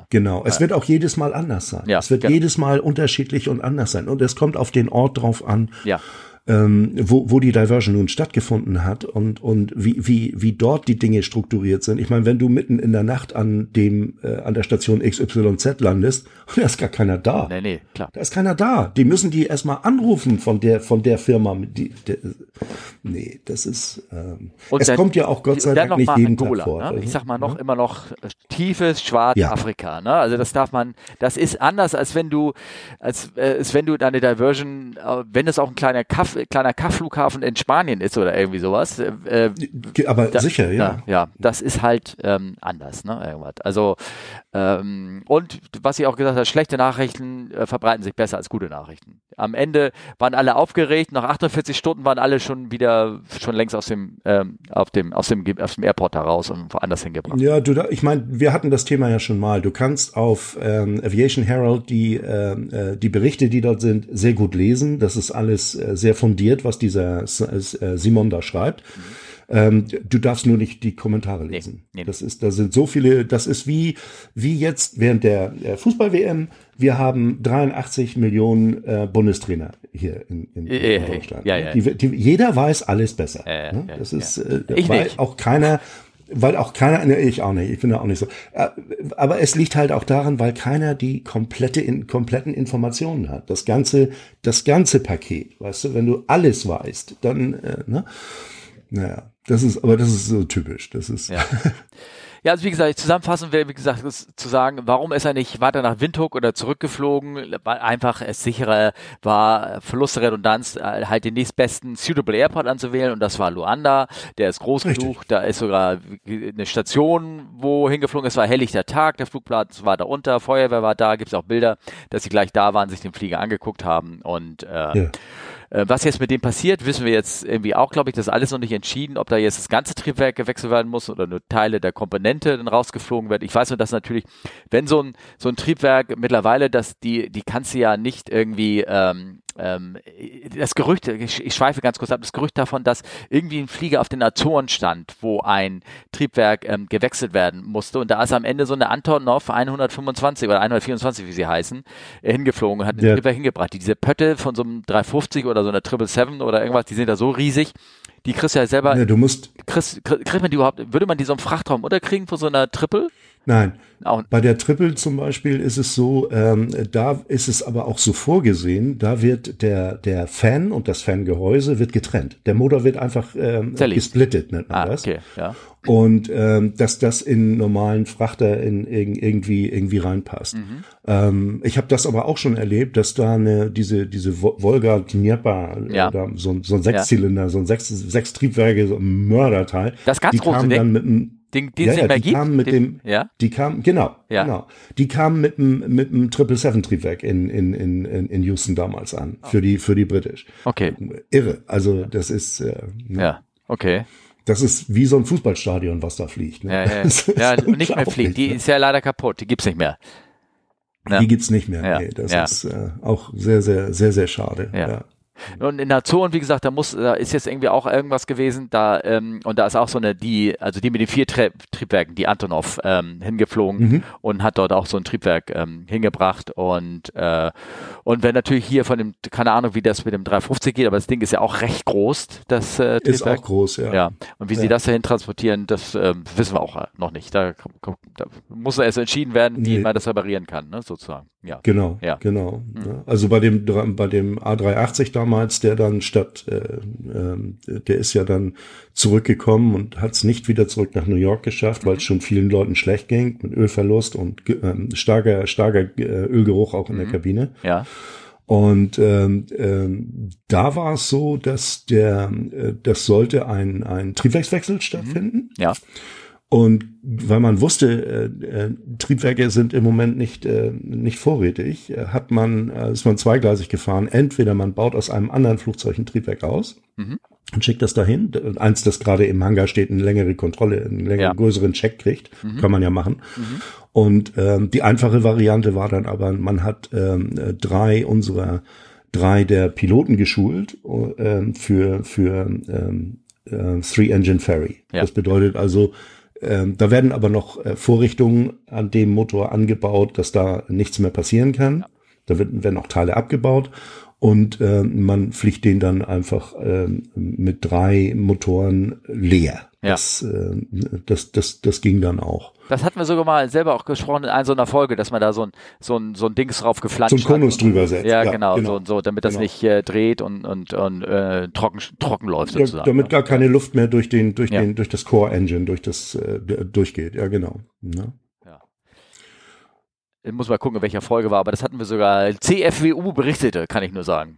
genau, es wird auch jedes Mal anders sein. es wird genau. Jedes Mal unterschiedlich und anders sein. Und es kommt auf den Ort drauf an. Ja ähm, wo, wo die Diversion nun stattgefunden hat und, und wie, wie, wie dort die Dinge strukturiert sind. Ich meine, wenn du mitten in der Nacht an dem, äh, an der Station XYZ landest, da ist gar keiner da. Nee, nee, klar. Da ist keiner da. Die müssen die erstmal anrufen von der, von der Firma. Die, der, nee, das ist, ähm, und es dann, kommt ja auch Gott sei Dank nicht jeden Angola, Tag vor. Ne? Ich sag mal noch, ja? immer noch tiefes Schwarz ja. Afrika, ne? Also das darf man, das ist anders, als wenn du, als, äh, als wenn du deine Diversion, äh, wenn es auch ein kleiner Kaff kleiner Kafflughafen in Spanien ist oder irgendwie sowas. Äh, Aber da, sicher, ja. ja. Ja, das ist halt ähm, anders, ne? Irgendwas. Also ähm, und was ich auch gesagt habe, schlechte Nachrichten äh, verbreiten sich besser als gute Nachrichten. Am Ende waren alle aufgeregt, nach 48 Stunden waren alle schon wieder schon längst aus dem ähm, auf dem aus dem aus dem Airport heraus und woanders hingebracht. Ja, du, ich meine, wir hatten das Thema ja schon mal. Du kannst auf ähm, Aviation Herald die ähm, äh, die Berichte, die dort sind, sehr gut lesen. Das ist alles äh, sehr fundiert, was dieser äh, Simon da schreibt. Mhm. Ähm, du darfst nur nicht die Kommentare lesen. Nee, nee. Das ist, da sind so viele, das ist wie, wie jetzt während der Fußball-WM. Wir haben 83 Millionen äh, Bundestrainer hier in, in, in Deutschland. Ja, ja. Die, die, jeder weiß alles besser. Äh, ne? Das ist, äh, weil nicht. auch keiner, weil auch keiner, ne, ich auch nicht, ich bin da auch nicht so. Äh, aber es liegt halt auch daran, weil keiner die komplette, in, kompletten Informationen hat. Das ganze, das ganze Paket, weißt du, wenn du alles weißt, dann, äh, ne? Naja, das ist, aber das ist so typisch. Das ist. Ja. Ja, also wie gesagt, zusammenfassend wäre, wie gesagt, zu sagen, warum ist er nicht weiter nach Windhoek oder zurückgeflogen? Weil einfach es sicherer war, Verluste Redundanz, äh, halt den nächstbesten Suitable Airport anzuwählen und das war Luanda. Der ist groß Richtig. genug, da ist sogar eine Station, wo hingeflogen ist, war helllichter Tag, der Flugplatz war da unter, Feuerwehr war da, gibt es auch Bilder, dass sie gleich da waren, sich den Flieger angeguckt haben und äh, ja. Äh, was jetzt mit dem passiert, wissen wir jetzt irgendwie auch, glaube ich, das ist alles noch nicht entschieden, ob da jetzt das ganze Triebwerk gewechselt werden muss oder nur Teile der Komponente dann rausgeflogen wird. Ich weiß nur, dass natürlich, wenn so ein, so ein Triebwerk mittlerweile, dass die, die kannst du ja nicht irgendwie ähm, ähm, das Gerücht, ich, ich schweife ganz kurz ab, das Gerücht davon, dass irgendwie ein Flieger auf den Azoren stand, wo ein Triebwerk ähm, gewechselt werden musste und da ist am Ende so eine Antonov 125 oder 124, wie sie heißen, äh, hingeflogen und hat den ja. Triebwerk hingebracht. Diese Pötte von so einem 350 oder so einer 777 oder irgendwas, die sind da so riesig, die kriegst du ja selber. Ja, du musst. Kriegst, kriegt man die überhaupt, würde man die so im Frachtraum unterkriegen von so einer Triple? Nein. Bei der Triple zum Beispiel ist es so, ähm, da ist es aber auch so vorgesehen, da wird der, der Fan und das Fangehäuse wird getrennt. Der Motor wird einfach ähm, gesplittet, nennt man ah, das. Okay, ja. Und ähm, dass das in normalen Frachter in, in, irgendwie irgendwie reinpasst. Mhm. Ähm, ich habe das aber auch schon erlebt, dass da eine diese diese Volga Dnieper, ja. da, so, so ein Sechszylinder, ja. so ein sechs, sechs Triebwerke, so ein Mörderteil. Das ganz die große dann mit einem den, den ja, ja, die kamen mit den, dem, ja? die kamen, genau, ja. genau. Die kamen mit dem, mit dem Triple Seven Triebwerk in, in, in, in Houston damals an, oh. für die, für die British. Okay. Irre. Also, das ist, äh, ne? ja, okay. Das ist wie so ein Fußballstadion, was da fliegt. Ne? Ja, ja, ja nicht mehr fliegt. Die ist ja leider kaputt. Die gibt's nicht mehr. Die gibt's nicht mehr. Ja. Nee, das ist äh, auch sehr, sehr, sehr, sehr schade. Ja. Ja. Und in der Zone, wie gesagt, da muss, da ist jetzt irgendwie auch irgendwas gewesen, da, ähm, und da ist auch so eine, die, also die mit den vier Tri Triebwerken, die Antonov, ähm, hingeflogen mhm. und hat dort auch so ein Triebwerk ähm, hingebracht und, äh, und wenn natürlich hier von dem, keine Ahnung, wie das mit dem 350 geht, aber das Ding ist ja auch recht groß, das äh, Triebwerk. Ist auch groß, ja. Ja. Und wie ja. sie das dahin transportieren, das äh, wissen wir auch äh, noch nicht. Da, da muss erst entschieden werden, wie nee. man das reparieren kann, ne, sozusagen. Ja. Genau, ja. genau. Mhm. Also bei dem, bei dem A380 damals, der dann statt, äh, äh, der ist ja dann zurückgekommen und hat es nicht wieder zurück nach New York geschafft, weil es mhm. schon vielen Leuten schlecht ging, mit Ölverlust und äh, starker, starker äh, Ölgeruch auch in mhm. der Kabine. Ja. Und ähm, ähm, da war es so, dass der, äh, das sollte ein, ein Triebwerkswechsel stattfinden. Ja. Und weil man wusste, äh, äh, Triebwerke sind im Moment nicht, äh, nicht vorrätig, äh, hat man, äh, ist man zweigleisig gefahren. Entweder man baut aus einem anderen Flugzeug ein Triebwerk aus mhm. und schickt das dahin. Eins, das gerade im Hangar steht, eine längere Kontrolle, einen längeren, ja. größeren Check kriegt. Mhm. Kann man ja machen. Mhm. Und ähm, die einfache Variante war dann aber, man hat ähm, drei unserer drei der Piloten geschult äh, für, für ähm, äh, Three-Engine Ferry. Ja. Das bedeutet also, ähm, da werden aber noch äh, Vorrichtungen an dem Motor angebaut, dass da nichts mehr passieren kann. Da wird, werden auch Teile abgebaut und äh, man fliegt den dann einfach äh, mit drei Motoren leer. Ja. Das, äh, das, das, das ging dann auch. Das hatten wir sogar mal selber auch gesprochen in einer so einer Folge, dass man da so ein, so ein, so ein Dings drauf geflanscht Zum Konus hat. drüber setzt. Ja, ja genau, genau, So, so, damit das genau. nicht äh, dreht und, und, und äh, trocken, trocken läuft sozusagen. Ja, damit gar keine Luft mehr durch den, durch den, durch das Core Engine, durch das, äh, durchgeht. Ja, genau. Ja. Ich muss mal gucken, welcher Folge war, aber das hatten wir sogar. CFWU berichtete, kann ich nur sagen.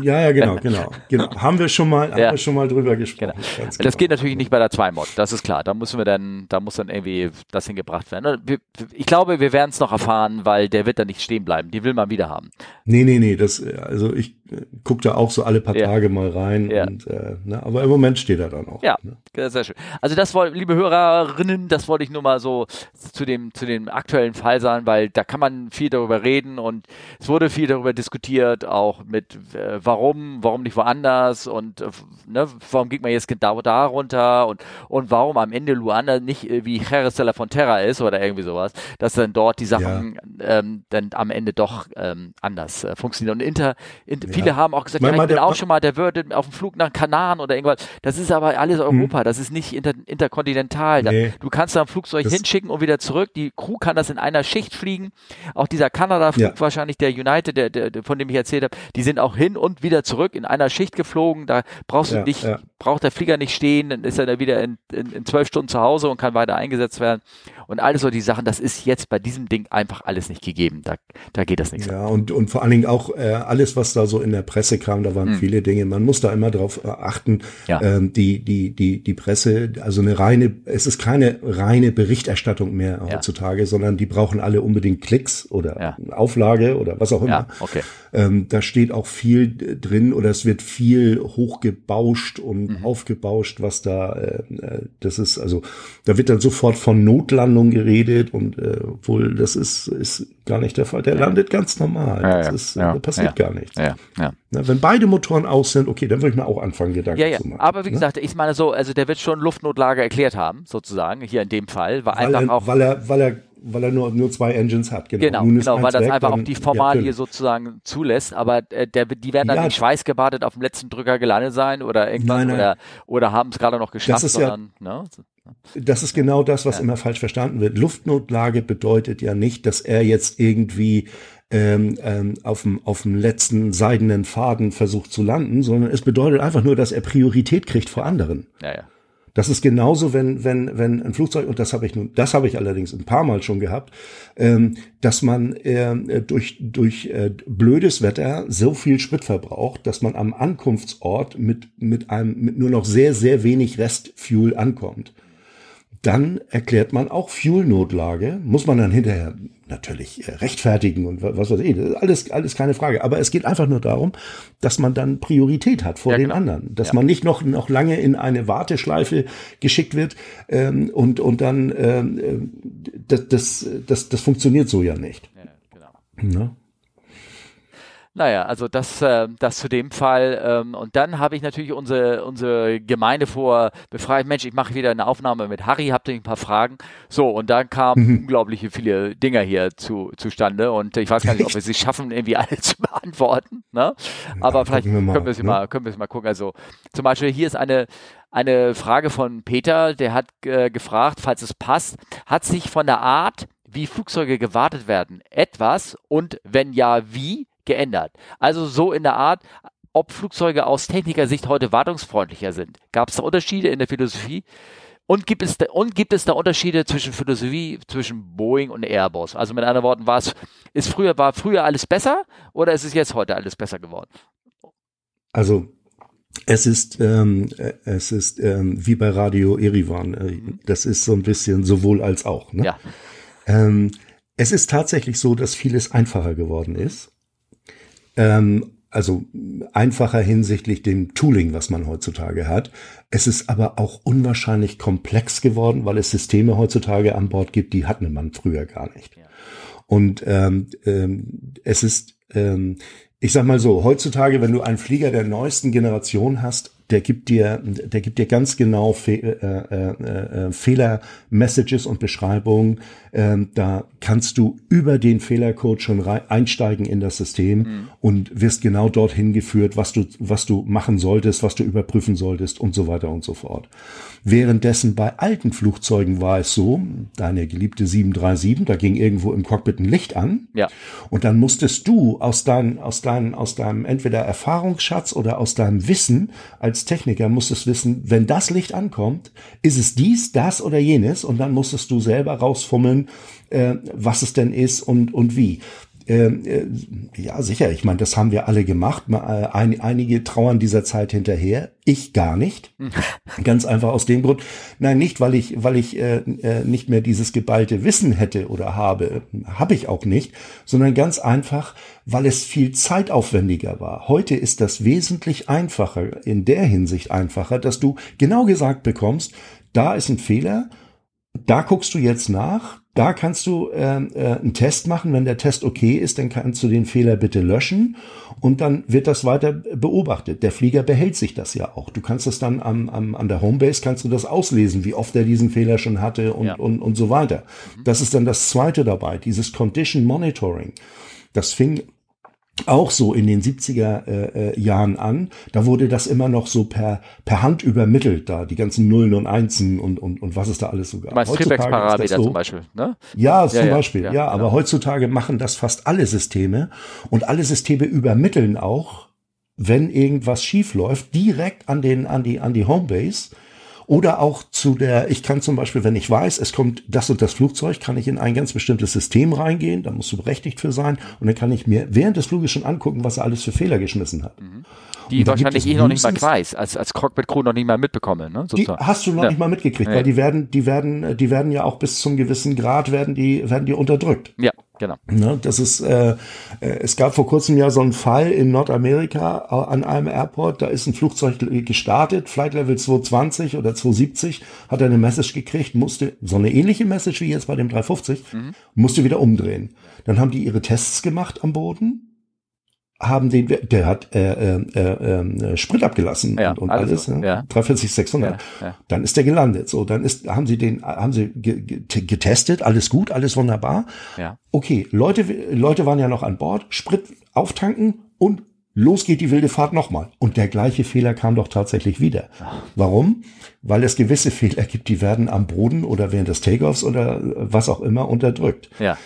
Ja, ja, genau, genau, genau. Haben wir schon mal, ja. haben wir schon mal drüber gesprochen. Genau. Das genau. geht natürlich nicht bei der 2-Mod, das ist klar. Da müssen wir dann, da muss dann irgendwie das hingebracht werden. Ich glaube, wir werden es noch erfahren, weil der wird da nicht stehen bleiben. Die will man wieder haben. Nee, nee, nee, das, also ich gucke da auch so alle paar ja. Tage mal rein ja. und, äh, ne, aber im Moment steht er da noch. Ja, ne? sehr schön. Also das wollte, liebe Hörerinnen, das wollte ich nur mal so zu dem, zu dem aktuellen Fall sagen, weil da kann man viel darüber reden und es wurde viel darüber diskutiert, auch mit äh, warum, warum nicht woanders und äh, ne, warum geht man jetzt genau da runter und, und warum am Ende Luanda nicht wie Jerez de la Fontera ist oder irgendwie sowas, dass dann dort die Sachen ja. ähm, dann am Ende doch ähm, anders äh, funktionieren. Und Inter, in, ja. viele haben auch gesagt, ja, ich bin auch schon mal, der würde auf dem Flug nach Kanaren oder irgendwas. Das ist aber alles hm. Europa, hm. das ist nicht inter, interkontinental. Nee. Du kannst da ein Flugzeug das hinschicken und wieder zurück. Die Crew kann das in einer Schicht fliegen. Auch dieser Kanada-Flug wahrscheinlich, der United, der, der, von dem ich erzählt habe, die sind auch hin und wieder zurück in einer Schicht geflogen. Da brauchst du nicht, braucht der Flieger nicht stehen, dann ist er da wieder in, in, in zwölf Stunden zu Hause und kann weiter eingesetzt werden. Und alles so die Sachen, das ist jetzt bei diesem Ding einfach alles nicht gegeben. Da, da geht das nicht Ja, und, und vor allen Dingen auch äh, alles, was da so in der Presse kam, da waren hm. viele Dinge. Man muss da immer drauf äh, achten. Ja. Ähm, die, die, die, die Presse, also eine reine, es ist keine reine Berichterstattung mehr ja. heutzutage, sondern die brauchen alle unbedingt Klicks oder ja. Auflage oder was auch immer. Ja, okay. Ähm, da steht auch viel drin oder es wird viel hochgebauscht und mhm. aufgebauscht, was da, äh, äh, das ist, also da wird dann sofort von Notlandung Landung geredet und äh, obwohl das ist, ist gar nicht der Fall. Der ja. landet ganz normal. Ja, das ist, ja, passiert gar nichts. Na, wenn beide Motoren aus sind, okay, dann würde ich mir auch anfangen, Gedanken zu machen. Aber wie ne? gesagt, ich meine so, also der wird schon Luftnotlage erklärt haben, sozusagen, hier in dem Fall. War weil, einfach er, auch, weil er, weil er weil er nur, nur zwei Engines hat. Genau, genau, genau weil das weg, einfach dann, auch die Formalie ja, sozusagen zulässt. Aber äh, der, die werden dann ja, nicht schweißgebadet auf dem letzten Drücker gelandet sein oder irgendwas nein, nein. oder, oder haben es gerade noch geschafft, sondern, ja, ne? Das ist genau das, was ja. immer falsch verstanden wird. Luftnotlage bedeutet ja nicht, dass er jetzt irgendwie ähm, ähm, auf, dem, auf dem letzten seidenen Faden versucht zu landen, sondern es bedeutet einfach nur, dass er Priorität kriegt vor anderen. Ja, ja. Das ist genauso, wenn, wenn, wenn ein Flugzeug, und das habe ich nun, das habe ich allerdings ein paar Mal schon gehabt, ähm, dass man äh, durch, durch äh, blödes Wetter so viel Sprit verbraucht, dass man am Ankunftsort mit, mit einem, mit nur noch sehr, sehr wenig Restfuel ankommt dann erklärt man auch Fuel-Notlage. Muss man dann hinterher natürlich äh, rechtfertigen und was weiß ich. Alles, alles keine Frage. Aber es geht einfach nur darum, dass man dann Priorität hat vor ja, den genau. anderen. Dass ja. man nicht noch, noch lange in eine Warteschleife geschickt wird ähm, und, und dann ähm, äh, das, das, das, das funktioniert so ja nicht. Ja, genau. Naja, also das, äh, das zu dem Fall. Ähm, und dann habe ich natürlich unsere, unsere Gemeinde vor befreit. Mensch, ich mache wieder eine Aufnahme mit Harry, habt ihr ein paar Fragen? So, und dann kamen mhm. unglaubliche viele Dinger hier zu, zustande. Und ich weiß gar nicht, ob wir sie schaffen, irgendwie alle zu beantworten. Ne? Aber ja, vielleicht wir mal, können wir es ne? mal, können wir es mal gucken. Also zum Beispiel hier ist eine, eine Frage von Peter, der hat äh, gefragt, falls es passt, hat sich von der Art, wie Flugzeuge gewartet werden, etwas und wenn ja, wie geändert. Also so in der Art, ob Flugzeuge aus Technikersicht heute wartungsfreundlicher sind. Gab es da Unterschiede in der Philosophie? Und gibt, es da, und gibt es da Unterschiede zwischen Philosophie, zwischen Boeing und Airbus? Also mit anderen Worten, war es, ist früher, war früher alles besser oder ist es jetzt heute alles besser geworden? Also es ist, ähm, es ist ähm, wie bei Radio Erivan. Äh, mhm. Das ist so ein bisschen sowohl als auch. Ne? Ja. Ähm, es ist tatsächlich so, dass vieles einfacher geworden ist. Ähm, also einfacher hinsichtlich dem Tooling, was man heutzutage hat. Es ist aber auch unwahrscheinlich komplex geworden, weil es Systeme heutzutage an Bord gibt, die hatte man früher gar nicht. Ja. Und ähm, ähm, es ist, ähm, ich sag mal so, heutzutage, wenn du einen Flieger der neuesten Generation hast, der gibt dir, der gibt dir ganz genau Fe äh, äh, äh, Fehler-Messages und Beschreibungen. Ähm, da kannst du über den Fehlercode schon einsteigen in das System mhm. und wirst genau dorthin geführt, was du, was du machen solltest, was du überprüfen solltest und so weiter und so fort. Währenddessen bei alten Flugzeugen war es so, deine geliebte 737, da ging irgendwo im Cockpit ein Licht an. Ja. Und dann musstest du aus deinem, aus deinem, aus deinem entweder Erfahrungsschatz oder aus deinem Wissen als als Techniker musstest wissen, wenn das Licht ankommt, ist es dies, das oder jenes und dann musstest du selber rausfummeln, äh, was es denn ist und, und wie. Ähm, äh, ja, sicher. Ich meine, das haben wir alle gemacht. Äh, ein, einige trauern dieser Zeit hinterher. Ich gar nicht. Ganz einfach aus dem Grund. Nein, nicht, weil ich, weil ich äh, nicht mehr dieses geballte Wissen hätte oder habe. Habe ich auch nicht. Sondern ganz einfach, weil es viel zeitaufwendiger war. Heute ist das wesentlich einfacher, in der Hinsicht einfacher, dass du genau gesagt bekommst, da ist ein Fehler, da guckst du jetzt nach, da kannst du äh, äh, einen Test machen. Wenn der Test okay ist, dann kannst du den Fehler bitte löschen und dann wird das weiter beobachtet. Der Flieger behält sich das ja auch. Du kannst das dann am, am, an der Homebase kannst du das auslesen, wie oft er diesen Fehler schon hatte und, ja. und, und so weiter. Mhm. Das ist dann das zweite dabei, dieses Condition Monitoring. Das fing auch so in den 70er äh, äh, Jahren an. Da wurde das immer noch so per, per Hand übermittelt, da die ganzen Nullen und Einsen und, und, und was es da alles so gab. Triebwerksparameter so, zum Beispiel, ne? Ja, zum ja, Beispiel, ja, ja, aber genau. heutzutage machen das fast alle Systeme und alle Systeme übermitteln auch, wenn irgendwas schief läuft, direkt an den, an die, an die Homebase oder auch zu der, ich kann zum Beispiel, wenn ich weiß, es kommt das und das Flugzeug, kann ich in ein ganz bestimmtes System reingehen, da musst du berechtigt für sein und dann kann ich mir während des Fluges schon angucken, was er alles für Fehler geschmissen hat. Mhm. Die wahrscheinlich ich noch nicht mal weiß, als, als Cockpit-Crew noch nicht mal mitbekomme. Ne, die hast du noch ja. nicht mal mitgekriegt, weil die werden, die werden, die werden ja auch bis zum gewissen Grad werden die, werden die unterdrückt. Ja. Genau. Ne, das ist, äh, äh, es gab vor kurzem ja so einen Fall in Nordamerika äh, an einem Airport, da ist ein Flugzeug gestartet, Flight Level 220 oder 270, hat er eine Message gekriegt, musste, so eine ähnliche Message wie jetzt bei dem 350, mhm. musste wieder umdrehen. Dann haben die ihre Tests gemacht am Boden, haben den, der hat äh, äh, äh, Sprit abgelassen ja, und, und alles, so, ne? ja. 340, 600. Ja, ja. Dann ist der gelandet. So, dann ist, haben sie den, haben sie getestet, alles gut, alles wunderbar. Ja. Okay, Leute, Leute waren ja noch an Bord, Sprit auftanken und los geht die wilde Fahrt nochmal. Und der gleiche Fehler kam doch tatsächlich wieder. Warum? Weil es gewisse Fehler gibt, die werden am Boden oder während des Takeoffs oder was auch immer unterdrückt. Ja.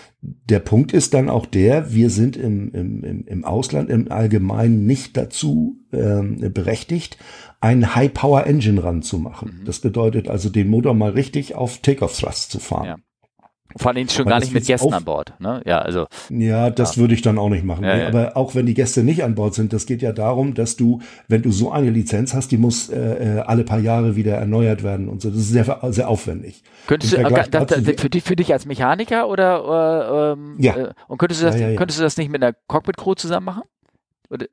Der Punkt ist dann auch der, wir sind im, im, im Ausland im Allgemeinen nicht dazu ähm, berechtigt, einen High-Power-Engine ranzumachen. Mhm. Das bedeutet also, den Motor mal richtig auf Takeoff-Thrust zu fahren. Ja. Vor allem schon gar nicht mit Gästen an Bord. Ne? Ja, also. Ja, das ja. würde ich dann auch nicht machen. Ja, ja. Aber auch wenn die Gäste nicht an Bord sind, das geht ja darum, dass du, wenn du so eine Lizenz hast, die muss äh, äh alle paar Jahre wieder erneuert werden und so. Das ist sehr, sehr aufwendig. Könntest du, das, das, für, dich, für dich als Mechaniker oder äh, ähm, ja. Äh, und könntest du das, könntest du das nicht mit einer Cockpit-Crew zusammen machen?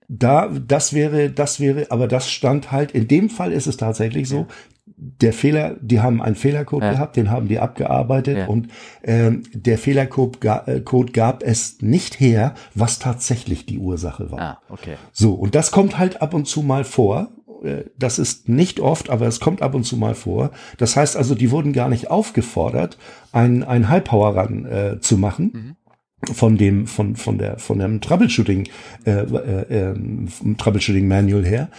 Da, das wäre, das wäre, aber das stand halt, in dem Fall ist es tatsächlich so, der Fehler, die haben einen Fehlercode ja. gehabt, den haben die abgearbeitet ja. und ähm, der Fehlercode ga, äh, Code gab es nicht her, was tatsächlich die Ursache war. Ah, okay. So, und das kommt halt ab und zu mal vor. Äh, das ist nicht oft, aber es kommt ab und zu mal vor. Das heißt also, die wurden gar nicht aufgefordert, ein, ein High Power Run äh, zu machen. Mhm von dem von von der von dem Troubleshooting äh, äh, äh, Troubleshooting Manual her,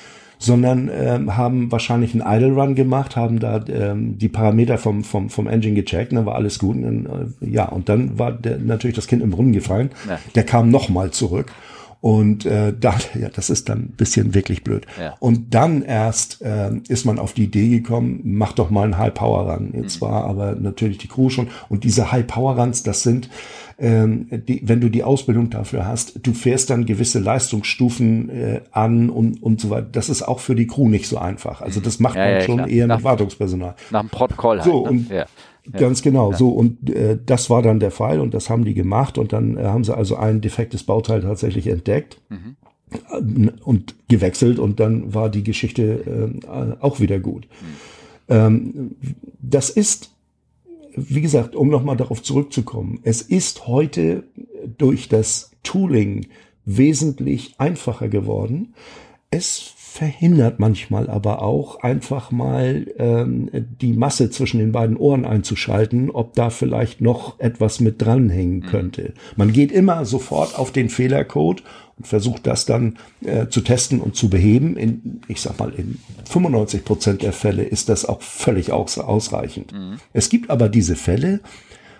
sondern ähm, haben wahrscheinlich einen Idle Run gemacht, haben da ähm, die Parameter vom, vom, vom Engine gecheckt, dann war alles gut. Und, dann, äh, ja, und dann war der, natürlich das Kind im Brunnen gefallen. Ja. Der kam nochmal zurück. Und äh, da, ja, das ist dann ein bisschen wirklich blöd. Ja. Und dann erst äh, ist man auf die Idee gekommen, mach doch mal einen High Power Run. Jetzt mhm. war aber natürlich die Crew schon. Und diese High Power Runs, das sind ähm, die, wenn du die Ausbildung dafür hast, du fährst dann gewisse Leistungsstufen äh, an und, und so weiter. Das ist auch für die Crew nicht so einfach. Also das macht ja, man ja, schon klar. eher nach, mit Wartungspersonal. Nach dem Protokoll halt. So, ne? und ja. Ganz genau, ja. so und äh, das war dann der Fall und das haben die gemacht und dann äh, haben sie also ein defektes Bauteil tatsächlich entdeckt mhm. Äh, und gewechselt und dann war die Geschichte äh, auch wieder gut. Mhm. Ähm, das ist wie gesagt, um nochmal darauf zurückzukommen, es ist heute durch das Tooling wesentlich einfacher geworden. Es verhindert manchmal aber auch einfach mal ähm, die Masse zwischen den beiden Ohren einzuschalten, ob da vielleicht noch etwas mit dranhängen mhm. könnte. Man geht immer sofort auf den Fehlercode und versucht das dann äh, zu testen und zu beheben. In, ich sag mal, in 95 Prozent der Fälle ist das auch völlig aus, ausreichend. Mhm. Es gibt aber diese Fälle,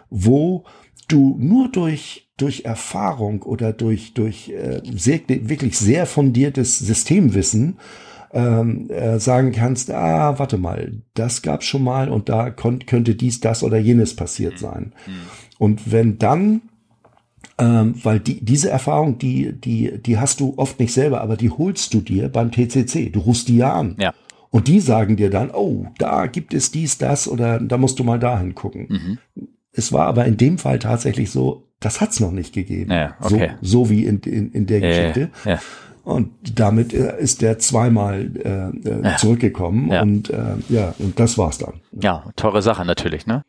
wo du nur durch durch Erfahrung oder durch durch äh, sehr, wirklich sehr fundiertes Systemwissen ähm, äh, sagen kannst, ah, warte mal, das gab's schon mal und da könnte dies, das oder jenes passiert mhm. sein. Mhm. Und wenn dann Ähm, weil die, diese Erfahrung, die, die, die hast du oft nicht selber, aber die holst du dir beim TCC. Du rufst die ja an. Ja. Und die sagen dir dann, oh, da gibt es dies, das oder da musst du mal dahin gucken. Mhm. Es war aber in dem Fall tatsächlich so, das hat's noch nicht gegeben. Ja, okay. so, so wie in, in, in der Geschichte. Ja. Und damit äh, ist der zweimal äh, äh, zurückgekommen ja. und äh, ja, und das war's dann. Ja, teure Sache natürlich, ne?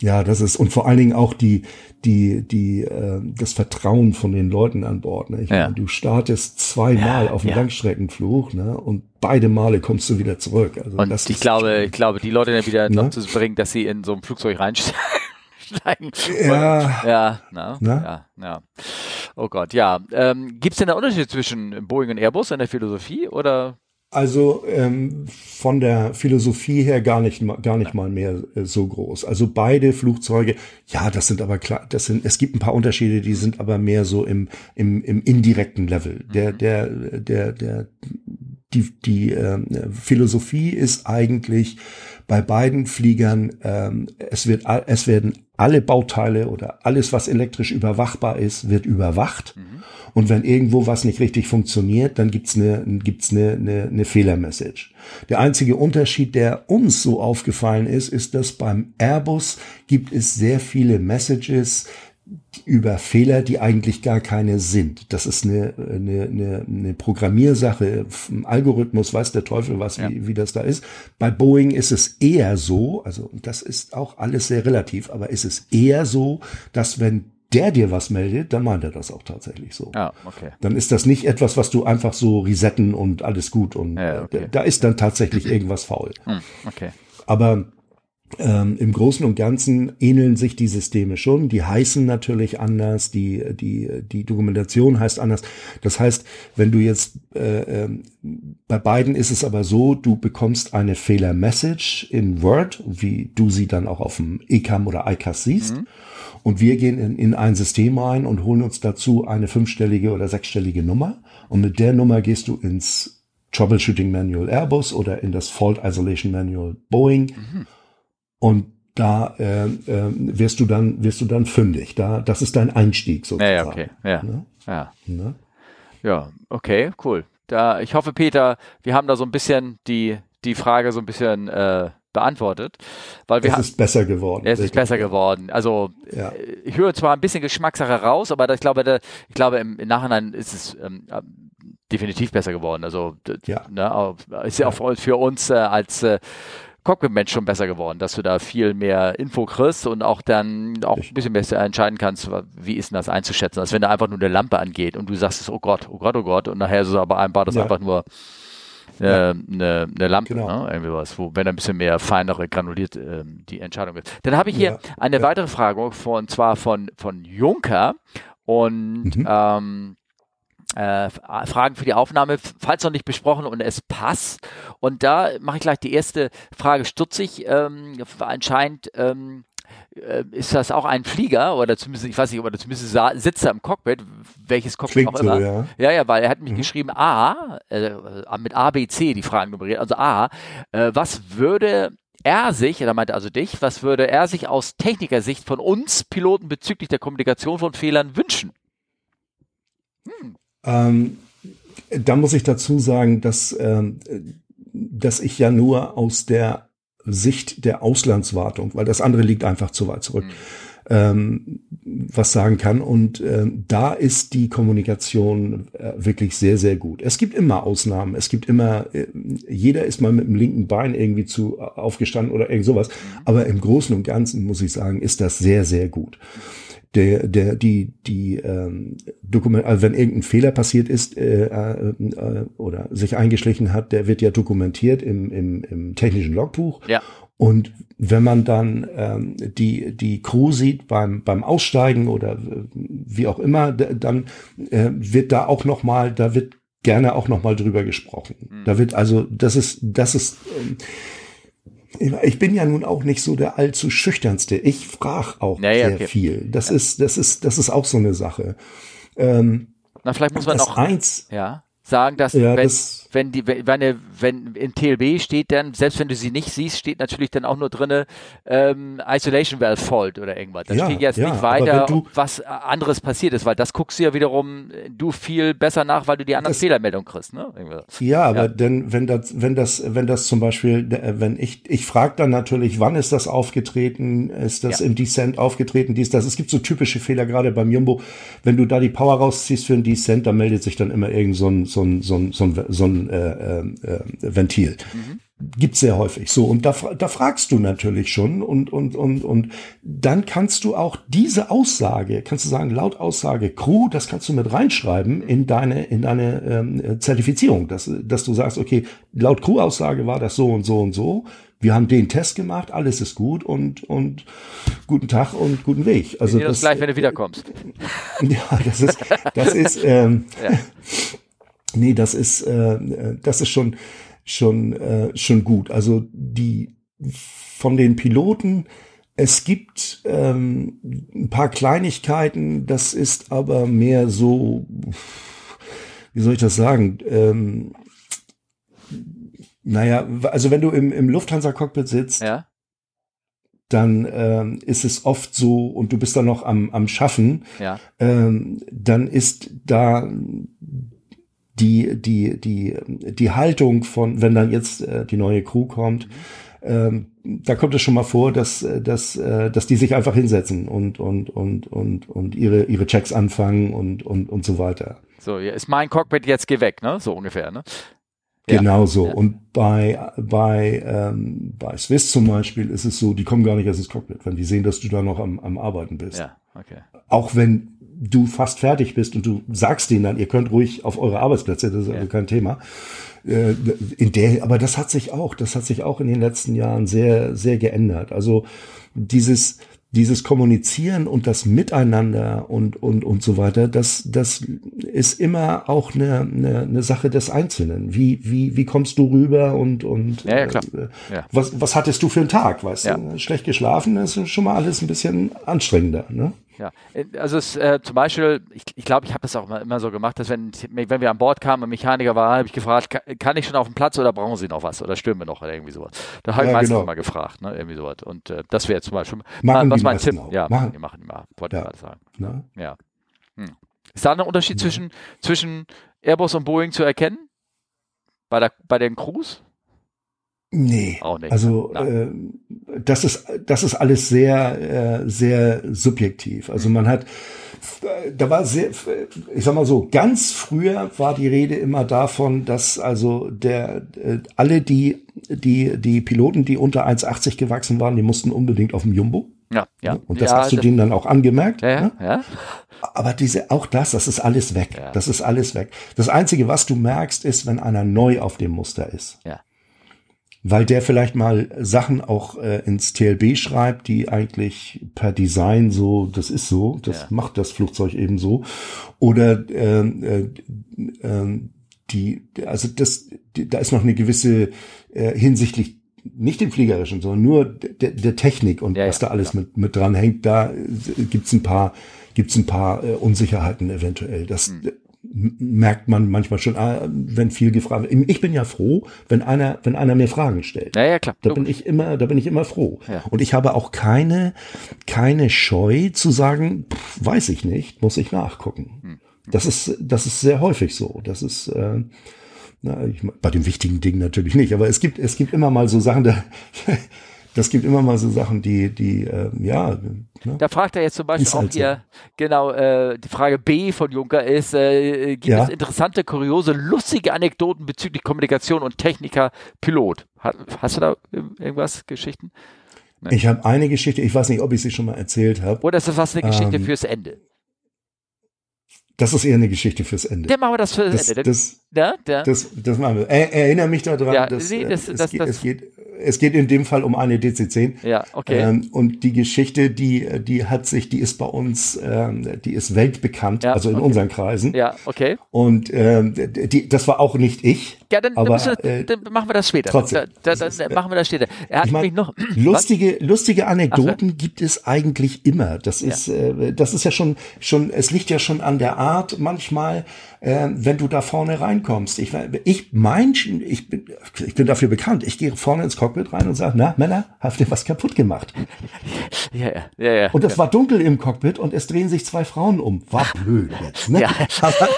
Ja, das ist und vor allen Dingen auch die die die äh, das Vertrauen von den Leuten an Bord. Ne? Ich ja. meine, du startest zweimal ja, auf dem ja. Langstreckenflug, ne? Und beide Male kommst du wieder zurück. Also und ich glaube, ich glaube, die Leute dann wieder ne? dazu bringen, dass sie in so ein Flugzeug reinsteigen. Ja, ja, na, ja, ja. Oh Gott, ja. Ähm, Gibt es denn einen Unterschied zwischen Boeing und Airbus in der Philosophie oder? Also ähm, von der Philosophie her gar nicht gar nicht mal mehr äh, so groß. Also beide Flugzeuge, ja, das sind aber klar, das sind es gibt ein paar Unterschiede, die sind aber mehr so im im, im indirekten Level. Der mhm. der der der die die äh, Philosophie ist eigentlich bei beiden Fliegern, ähm, es, wird, es werden alle Bauteile oder alles, was elektrisch überwachbar ist, wird überwacht. Mhm. Und wenn irgendwo was nicht richtig funktioniert, dann gibt's eine, gibt's eine, eine, eine Fehlermessage. Der einzige Unterschied, der uns so aufgefallen ist, ist, dass beim Airbus gibt es sehr viele Messages, über Fehler, die eigentlich gar keine sind. Das ist eine, eine, eine, eine Programmiersache, ein Algorithmus, weiß der Teufel was, ja. wie, wie das da ist. Bei Boeing ist es eher so, also das ist auch alles sehr relativ, aber ist es eher so, dass wenn der dir was meldet, dann meint er das auch tatsächlich so. Ah, okay. Dann ist das nicht etwas, was du einfach so resetten und alles gut und ja, okay. da ist dann tatsächlich irgendwas faul. Hm, okay. Aber ähm, Im Großen und Ganzen ähneln sich die Systeme schon. Die heißen natürlich anders, die, die, die Dokumentation heißt anders. Das heißt, wenn du jetzt, äh, äh, bei beiden ist es aber so, du bekommst eine Fehler-Message in Word, wie du sie dann auch auf dem ECAM oder ICAS siehst. Mhm. Und wir gehen in, in ein System rein und holen uns dazu eine fünfstellige oder sechsstellige Nummer. Und mit der Nummer gehst du ins Troubleshooting Manual Airbus oder in das Fault Isolation Manual Boeing. Mhm und da äh, äh, wirst du dann wirst du dann fündig. Da das ist dein Einstieg sozusagen. Ja, okay, ja, ne? ja, ne? ja, okay, cool. Da ich hoffe, Peter, wir haben da so ein bisschen die die Frage so ein bisschen äh, beantwortet, weil wir es ist besser geworden. Es ist besser geworden. Also ja. ich höre zwar ein bisschen Geschmackssache raus, aber ich glaube, der, ich glaube im, im, Nachhinein ist es ähm, definitiv besser geworden. Also ja. ne, ist ja auch für uns äh, als äh, Cockpit-Mensch schon besser geworden, dass du da viel mehr Info kriegst und auch dann auch ein bisschen besser entscheiden kannst, wie ist denn das einzuschätzen. Als wenn da einfach nur eine Lampe angeht und du sagst, oh Gott, oh Gott, oh Gott, und nachher ist es aber ein, war das ja. einfach nur äh, ja. eine, eine Lampe, genau. ne? irgendwie was, wo wenn ein bisschen mehr feinere granuliert äh, die Entscheidung ist. Dann habe ich hier ja. eine weitere Frage von zwar von von Juncker und mhm. ähm, äh, Fragen für die Aufnahme, falls noch nicht besprochen und es passt. Und da mache ich gleich die erste Frage stutzig. Ähm, anscheinend ähm, äh, ist das auch ein Flieger oder zumindest, ich weiß nicht, oder zumindest sitzt er im Cockpit, welches Cockpit Klingt auch immer. So, ja. ja, ja, weil er hat mich mhm. geschrieben A, äh, mit A, B, C die Fragen nummeriert, also A, äh, was würde er sich, er meinte also dich, was würde er sich aus Technikersicht von uns Piloten bezüglich der Kommunikation von Fehlern wünschen? Hm. Ähm, da muss ich dazu sagen, dass, ähm, dass ich ja nur aus der Sicht der Auslandswartung, weil das andere liegt einfach zu weit zurück, mhm. ähm, was sagen kann. Und ähm, da ist die Kommunikation äh, wirklich sehr, sehr gut. Es gibt immer Ausnahmen. Es gibt immer, äh, jeder ist mal mit dem linken Bein irgendwie zu aufgestanden oder irgend sowas. Mhm. Aber im Großen und Ganzen muss ich sagen, ist das sehr, sehr gut der, der, die, die ähm, Dokument, also wenn irgendein Fehler passiert ist äh, äh, oder sich eingeschlichen hat, der wird ja dokumentiert im, im, im technischen Logbuch. Ja. Und wenn man dann ähm, die, die Crew sieht beim, beim Aussteigen oder äh, wie auch immer, dann äh, wird da auch noch mal, da wird gerne auch noch mal drüber gesprochen. Mhm. Da wird also, das ist, das ist, ähm, ich bin ja nun auch nicht so der allzu schüchternste. Ich frage auch naja, sehr okay. viel. Das ja. ist, das ist, das ist auch so eine Sache. Ähm, Na, vielleicht muss man auch. Eins, ja. Sagen, dass ja, wenn, das wenn die wenn, wenn in TLB steht dann selbst wenn du sie nicht siehst steht natürlich dann auch nur drinne ähm, Isolation Valve Fault oder irgendwas. Da ja, steht jetzt ja, nicht weiter, du, was anderes passiert ist, weil das guckst du ja wiederum du viel besser nach, weil du die anderen Fehlermeldungen kriegst. Ne? Ja, aber denn wenn das wenn das wenn das zum Beispiel wenn ich ich frage dann natürlich, wann ist das aufgetreten? Ist das im Descent aufgetreten? Dies das. Es gibt so typische Fehler gerade beim Jumbo, wenn du da die Power rausziehst für ein Descent, dann meldet sich dann immer irgend so ein so ein so ein, so ein, so ein äh, äh, Ventil. Mhm. Gibt's sehr häufig. So, und da, da fragst du natürlich schon und, und, und, und dann kannst du auch diese Aussage, kannst du sagen, laut Aussage Crew, das kannst du mit reinschreiben in deine, in deine ähm, Zertifizierung, dass, dass du sagst, okay, laut Crew-Aussage war das so und so und so. Wir haben den Test gemacht, alles ist gut und, und guten Tag und guten Weg. Also das, das gleich, wenn du wiederkommst. Ja, das ist, das ist, ähm, ja. Nee, das ist, äh, das ist schon, schon, äh, schon gut. Also die von den Piloten, es gibt ähm, ein paar Kleinigkeiten, das ist aber mehr so, wie soll ich das sagen? Ähm, naja, also wenn du im, im Lufthansa-Cockpit sitzt, ja. dann ähm, ist es oft so, und du bist dann noch am, am Schaffen, ja. ähm, dann ist da die, die, die, die Haltung von, wenn dann jetzt äh, die neue Crew kommt, ähm, da kommt es schon mal vor, dass, dass, äh, dass die sich einfach hinsetzen und, und, und, und, und ihre, ihre Checks anfangen und, und, und so weiter. So, ist mein Cockpit jetzt geh weg, ne? So ungefähr, ne? Genau so. Ja. Und bei, bei, ähm, bei Swiss zum Beispiel ist es so, die kommen gar nicht erst ins Cockpit, wenn die sehen, dass du da noch am, am Arbeiten bist. Ja, okay. Auch wenn du fast fertig bist und du sagst denen dann, ihr könnt ruhig auf eure Arbeitsplätze, das ist ja. also kein Thema. Äh, in der, aber das hat sich auch, das hat sich auch in den letzten Jahren sehr, sehr geändert. Also dieses, dieses Kommunizieren und das Miteinander und, und, und so weiter, das, das ist immer auch eine, eine, eine Sache des Einzelnen. Wie, wie, wie kommst du rüber und, und ja, ja, klar. Äh, ja. Was, was hattest du für einen Tag? Weißt ja. du, schlecht geschlafen ist schon mal alles ein bisschen anstrengender. Ne? Ja, äh, also es, äh, zum Beispiel, ich glaube, ich, glaub, ich habe das auch immer, immer so gemacht, dass wenn, wenn wir an Bord kamen, ein Mechaniker war, habe ich gefragt, kann, kann, ich schon auf dem Platz oder brauchen Sie noch was oder stören wir noch oder irgendwie sowas. Da habe ich ja, meistens genau. mal gefragt, ne, irgendwie sowas. Und äh, das wäre zum Beispiel, machen was mein Tipp. Auch. Ja, machen die machen mal, wollte ja. ich gerade sagen. Na? Ja. Hm. Ist da ein Unterschied ja. zwischen, zwischen Airbus und Boeing zu erkennen? Bei, der, bei den Crews? Nee, auch nicht. also äh, das ist das ist alles sehr äh, sehr subjektiv. Also man hat da war sehr ich sag mal so ganz früher war die Rede immer davon, dass also der äh, alle die die die Piloten, die unter 1,80 gewachsen waren, die mussten unbedingt auf dem Jumbo. Ja, ja. Und das ja, hast du denen dann auch angemerkt. Ja, ne? ja. Aber diese, auch das, das ist alles weg. Ja. Das ist alles weg. Das Einzige, was du merkst, ist, wenn einer neu auf dem Muster ist. Ja weil der vielleicht mal Sachen auch äh, ins TLB schreibt, die eigentlich per Design so, das ist so, das ja. macht das Flugzeug eben so. Oder äh, äh, äh, die, also das, die, da ist noch eine gewisse äh, hinsichtlich nicht dem Fliegerischen, sondern nur der, der Technik und ja, was da alles ja. mit, mit dran hängt, da gibt's ein paar, gibt's ein paar äh, Unsicherheiten eventuell. Das, hm merkt man manchmal schon, ah, wenn viel gefragt wird. Ich bin ja froh, wenn einer, wenn einer mir Fragen stellt. Ja, ja, klar. Da bin ich immer, da bin ich immer froh. Ja. Und ich habe auch keine, keine Scheu zu sagen, pff, weiß ich nicht, muss ich nachgucken. Hm. Das ist, das ist sehr häufig so. Das ist, äh, na, ich, bei den wichtigen Dingen natürlich nicht, aber es gibt, es gibt immer mal so Sachen, da, das gibt immer mal so Sachen, die, die, äh, ja. Ne? Da fragt er jetzt zum Beispiel auch halt hier, so. genau, äh, die Frage B von Juncker ist, äh, gibt ja? es interessante, kuriose, lustige Anekdoten bezüglich Kommunikation und Techniker Pilot? Hast, hast du da irgendwas, Geschichten? Nee. Ich habe eine Geschichte, ich weiß nicht, ob ich sie schon mal erzählt habe. Oder ist das was eine Geschichte ähm, fürs Ende? Das ist eher eine Geschichte fürs Ende. Dann machen wir das fürs das, Ende. Das, ja, ja. das, das machen wir. Er, erinnere mich daran, ja, dass, nee, das, es, das, geht, das, es geht es geht in dem Fall um eine DC-10. Ja, okay. Ähm, und die Geschichte, die, die hat sich, die ist bei uns, ähm, die ist weltbekannt, ja, also in okay. unseren Kreisen. Ja, okay. Und ähm, die, das war auch nicht ich. Ja, dann, aber, dann, wir, äh, dann machen wir das später. Trotzdem. Da, da, dann machen wir das später. Er hat ich mein, noch lustige, lustige Anekdoten Ach, gibt es eigentlich immer. Das ist, ja. äh, das ist ja schon, schon, es liegt ja schon an der Art manchmal, äh, wenn du da vorne reinkommst. Ich, ich mein, ich bin, ich bin dafür bekannt. Ich gehe vorne ins Cockpit rein und sage, na, Männer, habt ihr was kaputt gemacht? Ja, ja, ja, ja. Und es ja. war dunkel im Cockpit und es drehen sich zwei Frauen um. War blöd jetzt, ne? Ja. Aber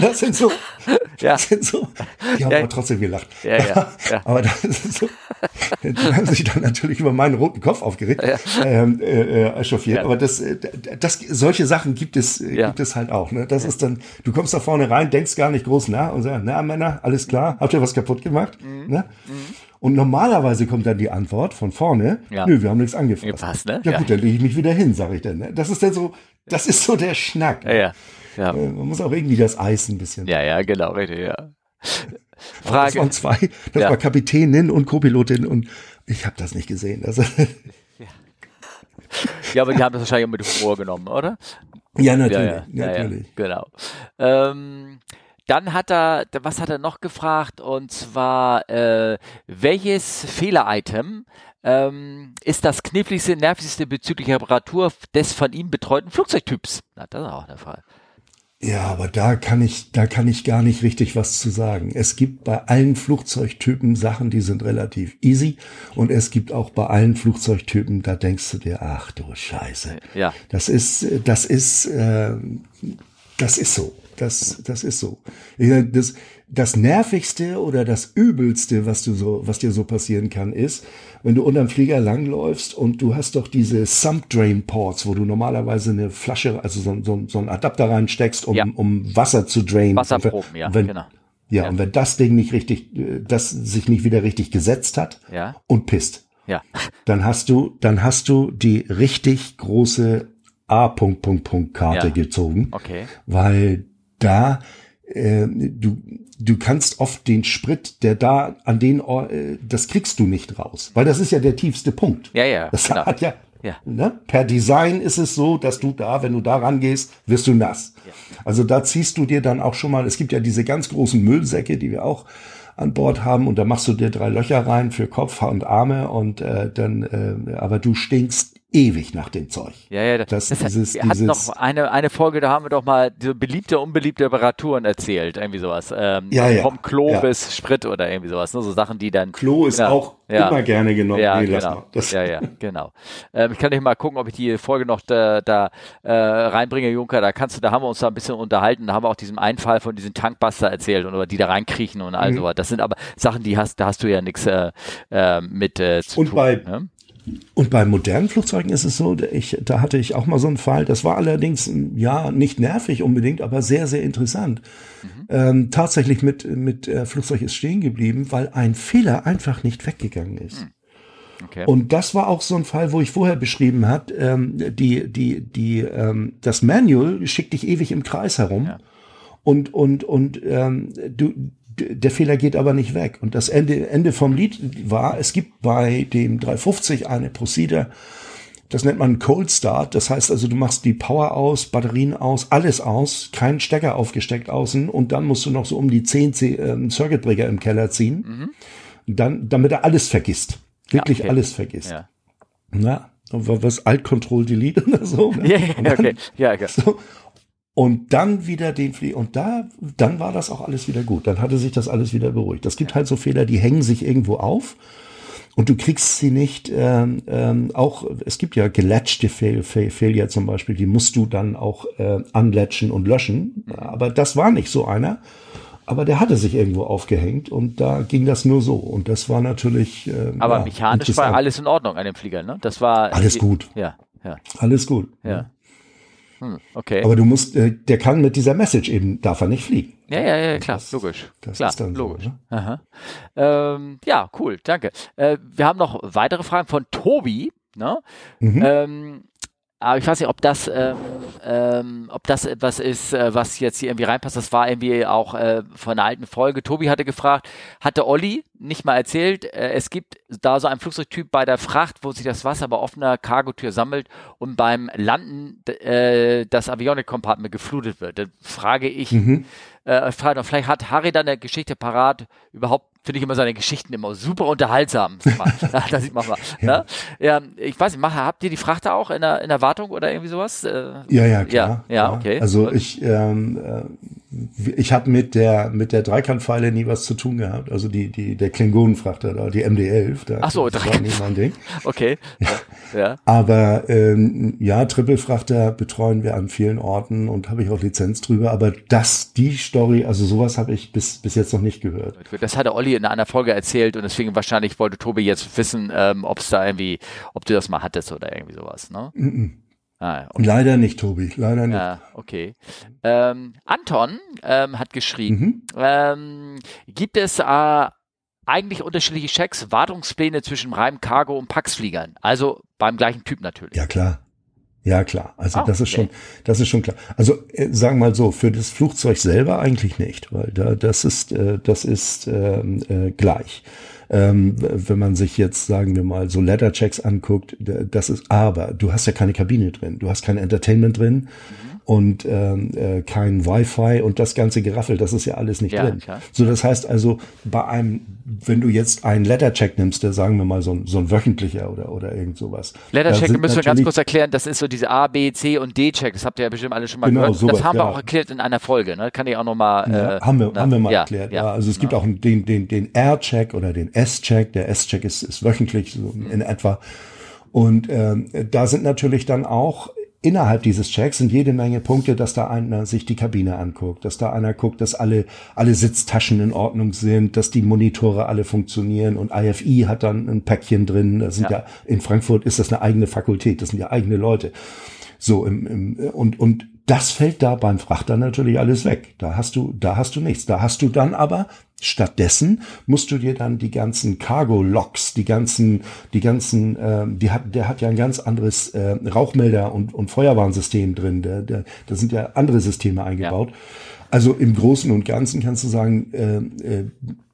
das sind so, das sind so, die haben ja. aber trotzdem gelacht. Ja, ja, ja. Aber das ist so, die haben sich dann natürlich über meinen roten Kopf aufgeregt, ja. ähm, äh, äh echauffiert. Ja. Aber das, äh, das, solche Sachen gibt es, ja. gibt es halt auch, ne? Das ist dann, du kommst da vorne rein, denkst gar nicht groß nach und sagst, na Männer, alles klar, habt ihr was kaputt gemacht? Mhm. Ne? Mhm. Und normalerweise kommt dann die Antwort von vorne, ja. nö, wir haben nichts angefasst. Gepasst, ne? Ja, ja gut, dann lege ich mich wieder hin, sage ich dann. Ne? Das ist dann so, das ist so der Schnack. Ja, ja. ja. Äh, man muss auch irgendwie das Eis ein bisschen. Ja, ja, genau, richtig, ja. Frage. Das waren zwei, das ja. war Kapitänin und Co-Pilotin und ich habe das nicht gesehen. Also ja. ja, aber die haben das wahrscheinlich auch mit Humor genommen, oder? Ja, natürlich. Ja, natürlich. genau. Ähm, dann hat er, was hat er noch gefragt? Und zwar, äh, welches Fehler-Item ähm, ist das kniffligste, nervigste bezüglich Reparatur des von ihm betreuten Flugzeugtyps? Na, das ist auch der Fall. Ja, aber da kann ich, da kann ich gar nicht richtig was zu sagen. Es gibt bei allen Flugzeugtypen Sachen, die sind relativ easy. Und es gibt auch bei allen Flugzeugtypen, da denkst du dir, ach du Scheiße. Ja. Das ist, das ist, äh, das ist so. Das, das ist so. Das, das nervigste oder das übelste, was du so, was dir so passieren kann, ist, wenn du unterm Flieger langläufst und du hast doch diese Sump Drain Ports, wo du normalerweise eine Flasche, also so, so, so einen Adapter reinsteckst, um, ja. um Wasser zu drainen. Wasserproben, ja, wenn, genau. Ja, ja, und wenn das Ding nicht richtig, das sich nicht wieder richtig gesetzt hat ja. und pisst, ja. dann hast du, dann hast du die richtig große A. Punkt, Punkt, Punkt Karte ja. gezogen. Okay. Weil da äh, du du kannst oft den Sprit, der da an den äh, das kriegst du nicht raus, weil das ist ja der tiefste Punkt. Ja, ja. Das genau. hat ja, ja. Ne? Per Design ist es so, dass du da, wenn du da rangehst, wirst du nass. Ja. Also da ziehst du dir dann auch schon mal, es gibt ja diese ganz großen Müllsäcke, die wir auch an Bord haben und da machst du dir drei Löcher rein für Kopf und Arme und äh, dann, äh, aber du stinkst ewig nach dem Zeug. Ja, ja, das, das dieses, wir hatten noch eine, eine Folge, da haben wir doch mal so beliebte, unbeliebte Reparaturen erzählt, irgendwie sowas. Ähm, ja, ja. Vom Klo ja. bis Sprit oder irgendwie sowas, ne? so Sachen, die dann. Klo ist genau, auch ja. immer gerne genommen. Ja, nee, genau. ja, ja, genau. Ähm, ich kann nicht mal gucken, ob ich die Folge noch da, da äh, reinbringe, Junker. Da kannst du, da haben wir uns da ein bisschen unterhalten. Da haben wir auch diesen Einfall von diesem Tankbuster erzählt und über die da reinkriechen und all mhm. sowas. Das sind aber Sachen, die hast, da hast du ja nichts äh, äh, mit äh, zu und tun. Bei, ne? Und bei modernen Flugzeugen ist es so, ich, da hatte ich auch mal so einen Fall, das war allerdings, ja, nicht nervig unbedingt, aber sehr, sehr interessant. Mhm. Ähm, tatsächlich mit, mit äh, Flugzeug ist stehen geblieben, weil ein Fehler einfach nicht weggegangen ist. Mhm. Okay. Und das war auch so ein Fall, wo ich vorher beschrieben hat, ähm, die, die, die, ähm, das Manual schickt dich ewig im Kreis herum. Ja. Und, und, und ähm, du, der Fehler geht aber nicht weg. Und das Ende, Ende vom Lied war, es gibt bei dem 350 eine Procedure, das nennt man Cold Start. Das heißt also, du machst die Power aus, Batterien aus, alles aus, kein Stecker aufgesteckt außen und dann musst du noch so um die 10 äh, Circuitbreaker im Keller ziehen. Mhm. Dann, damit er alles vergisst. Wirklich ja, okay. alles vergisst. Ja. Na, was Alt Control Delete oder so. Ne? Ja, ja, okay. Ja, okay. So, und dann wieder den Flie und da dann war das auch alles wieder gut. Dann hatte sich das alles wieder beruhigt. Das gibt halt so Fehler, die hängen sich irgendwo auf und du kriegst sie nicht. Ähm, ähm, auch es gibt ja gelatchte Fail, Fail, Failure zum Beispiel, die musst du dann auch äh, anlatchen und löschen. Aber das war nicht so einer. Aber der hatte sich irgendwo aufgehängt und da ging das nur so. Und das war natürlich. Äh, Aber ja, mechanisch war alles in Ordnung an dem Flieger, ne? Das war alles gut. Ja, ja. Alles gut. Ja. Hm, okay. Aber du musst, äh, der kann mit dieser Message eben, darf er nicht fliegen. Ja, ja, ja, klar, das, logisch. Das klar, ist dann logisch. So, ne? ähm, ja, cool, danke. Äh, wir haben noch weitere Fragen von Tobi. Ne? Mhm. Ähm, aber ich weiß nicht, ob das, ähm, ähm, ob das etwas ist, äh, was jetzt hier irgendwie reinpasst. Das war irgendwie auch äh, von einer alten Folge. Tobi hatte gefragt, hatte Olli nicht mal erzählt, äh, es gibt da so einen Flugzeugtyp bei der Fracht, wo sich das Wasser bei offener Cargotür sammelt und beim Landen äh, das Avionik-Compartment geflutet wird. Dann frage ich, mhm. äh, frage, vielleicht hat Harry dann eine Geschichte parat, überhaupt finde ich immer seine Geschichten immer super unterhaltsam. das sieht man mal. Ja. Ne? ja, ich weiß nicht, habt ihr die Frachter auch in der, in der Wartung oder irgendwie sowas? Äh, ja, ja, klar. Ja, ja okay. Also ich, ähm, äh, ich habe mit der mit der Dreikantpfeile nie was zu tun gehabt. Also die die der Klingonenfrachter da, die MD11. Da, Ach so, das war nie mein Ding. okay. Ja. ja. Aber ähm, ja, Trippelfrachter betreuen wir an vielen Orten und habe ich auch Lizenz drüber. Aber das die Story, also sowas habe ich bis bis jetzt noch nicht gehört. Das hatte Olli in einer Folge erzählt und deswegen wahrscheinlich wollte Tobi jetzt wissen, ähm, ob es da irgendwie, ob du das mal hattest oder irgendwie sowas. Ne? Mm -mm. Ah, okay. Leider nicht, Tobi, leider nicht. Ja, okay. Ähm, Anton ähm, hat geschrieben, mhm. ähm, gibt es äh, eigentlich unterschiedliche Checks, Wartungspläne zwischen Reim, Cargo und Paxfliegern? Also beim gleichen Typ natürlich. Ja, klar. Ja, klar. Also oh, das ist okay. schon, das ist schon klar. Also äh, sagen wir mal so, für das Flugzeug selber eigentlich nicht, weil da das ist, äh, das ist ähm, äh, gleich. Ähm, wenn man sich jetzt, sagen wir mal, so Letterchecks anguckt, das ist aber, du hast ja keine Kabine drin, du hast kein Entertainment drin. Mhm und ähm, äh, kein Wi-Fi und das ganze Geraffel, das ist ja alles nicht ja, drin. Klar. So, das heißt also, bei einem, wenn du jetzt einen Lettercheck nimmst, der sagen wir mal so ein, so ein wöchentlicher oder, oder irgend sowas. Lettercheck müssen wir ganz kurz erklären, das ist so diese A, B, C und D-Check, das habt ihr ja bestimmt alle schon mal genau, gehört. Sowas, das haben wir auch erklärt in einer Folge, ne? Kann ich auch nochmal. Ja, äh, haben wir, na, haben wir mal ja, erklärt. Ja, also es gibt auch den, den, den R-Check oder den S-Check. Der S-Check ist, ist wöchentlich so in mhm. etwa. Und ähm, da sind natürlich dann auch innerhalb dieses Checks sind jede Menge Punkte, dass da einer sich die Kabine anguckt, dass da einer guckt, dass alle, alle Sitztaschen in Ordnung sind, dass die Monitore alle funktionieren und IFI hat dann ein Päckchen drin. Das sind ja. ja in Frankfurt ist das eine eigene Fakultät, das sind ja eigene Leute. So im, im, und, und das fällt da beim Frachter natürlich alles weg. Da hast du, da hast du nichts. Da hast du dann aber stattdessen musst du dir dann die ganzen Cargo-Logs, die ganzen, die ganzen, äh, die hat, der hat ja ein ganz anderes äh, Rauchmelder und, und Feuerwarnsystem drin. Der, der, da sind ja andere Systeme eingebaut. Ja. Also im Großen und Ganzen kannst du sagen, äh, äh,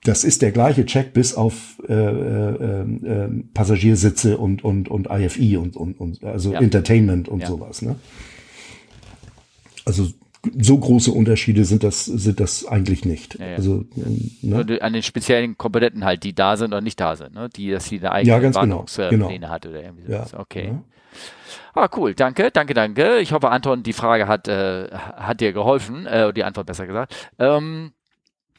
das ist der gleiche Check bis auf äh, äh, äh, Passagiersitze und und und IFI und und, und also ja. Entertainment und ja. sowas. Ne? Also so große Unterschiede sind das, sind das eigentlich nicht. Ja, ja. Also, ne? An den speziellen Komponenten halt, die da sind oder nicht da sind, ne? Die, dass die eine eigene ja, ganz genau, genau. hat oder irgendwie sowas. Ja. Okay. Ja. Ah, cool. Danke, danke, danke. Ich hoffe, Anton, die Frage hat, äh, hat dir geholfen, äh, die Antwort besser gesagt. Ähm,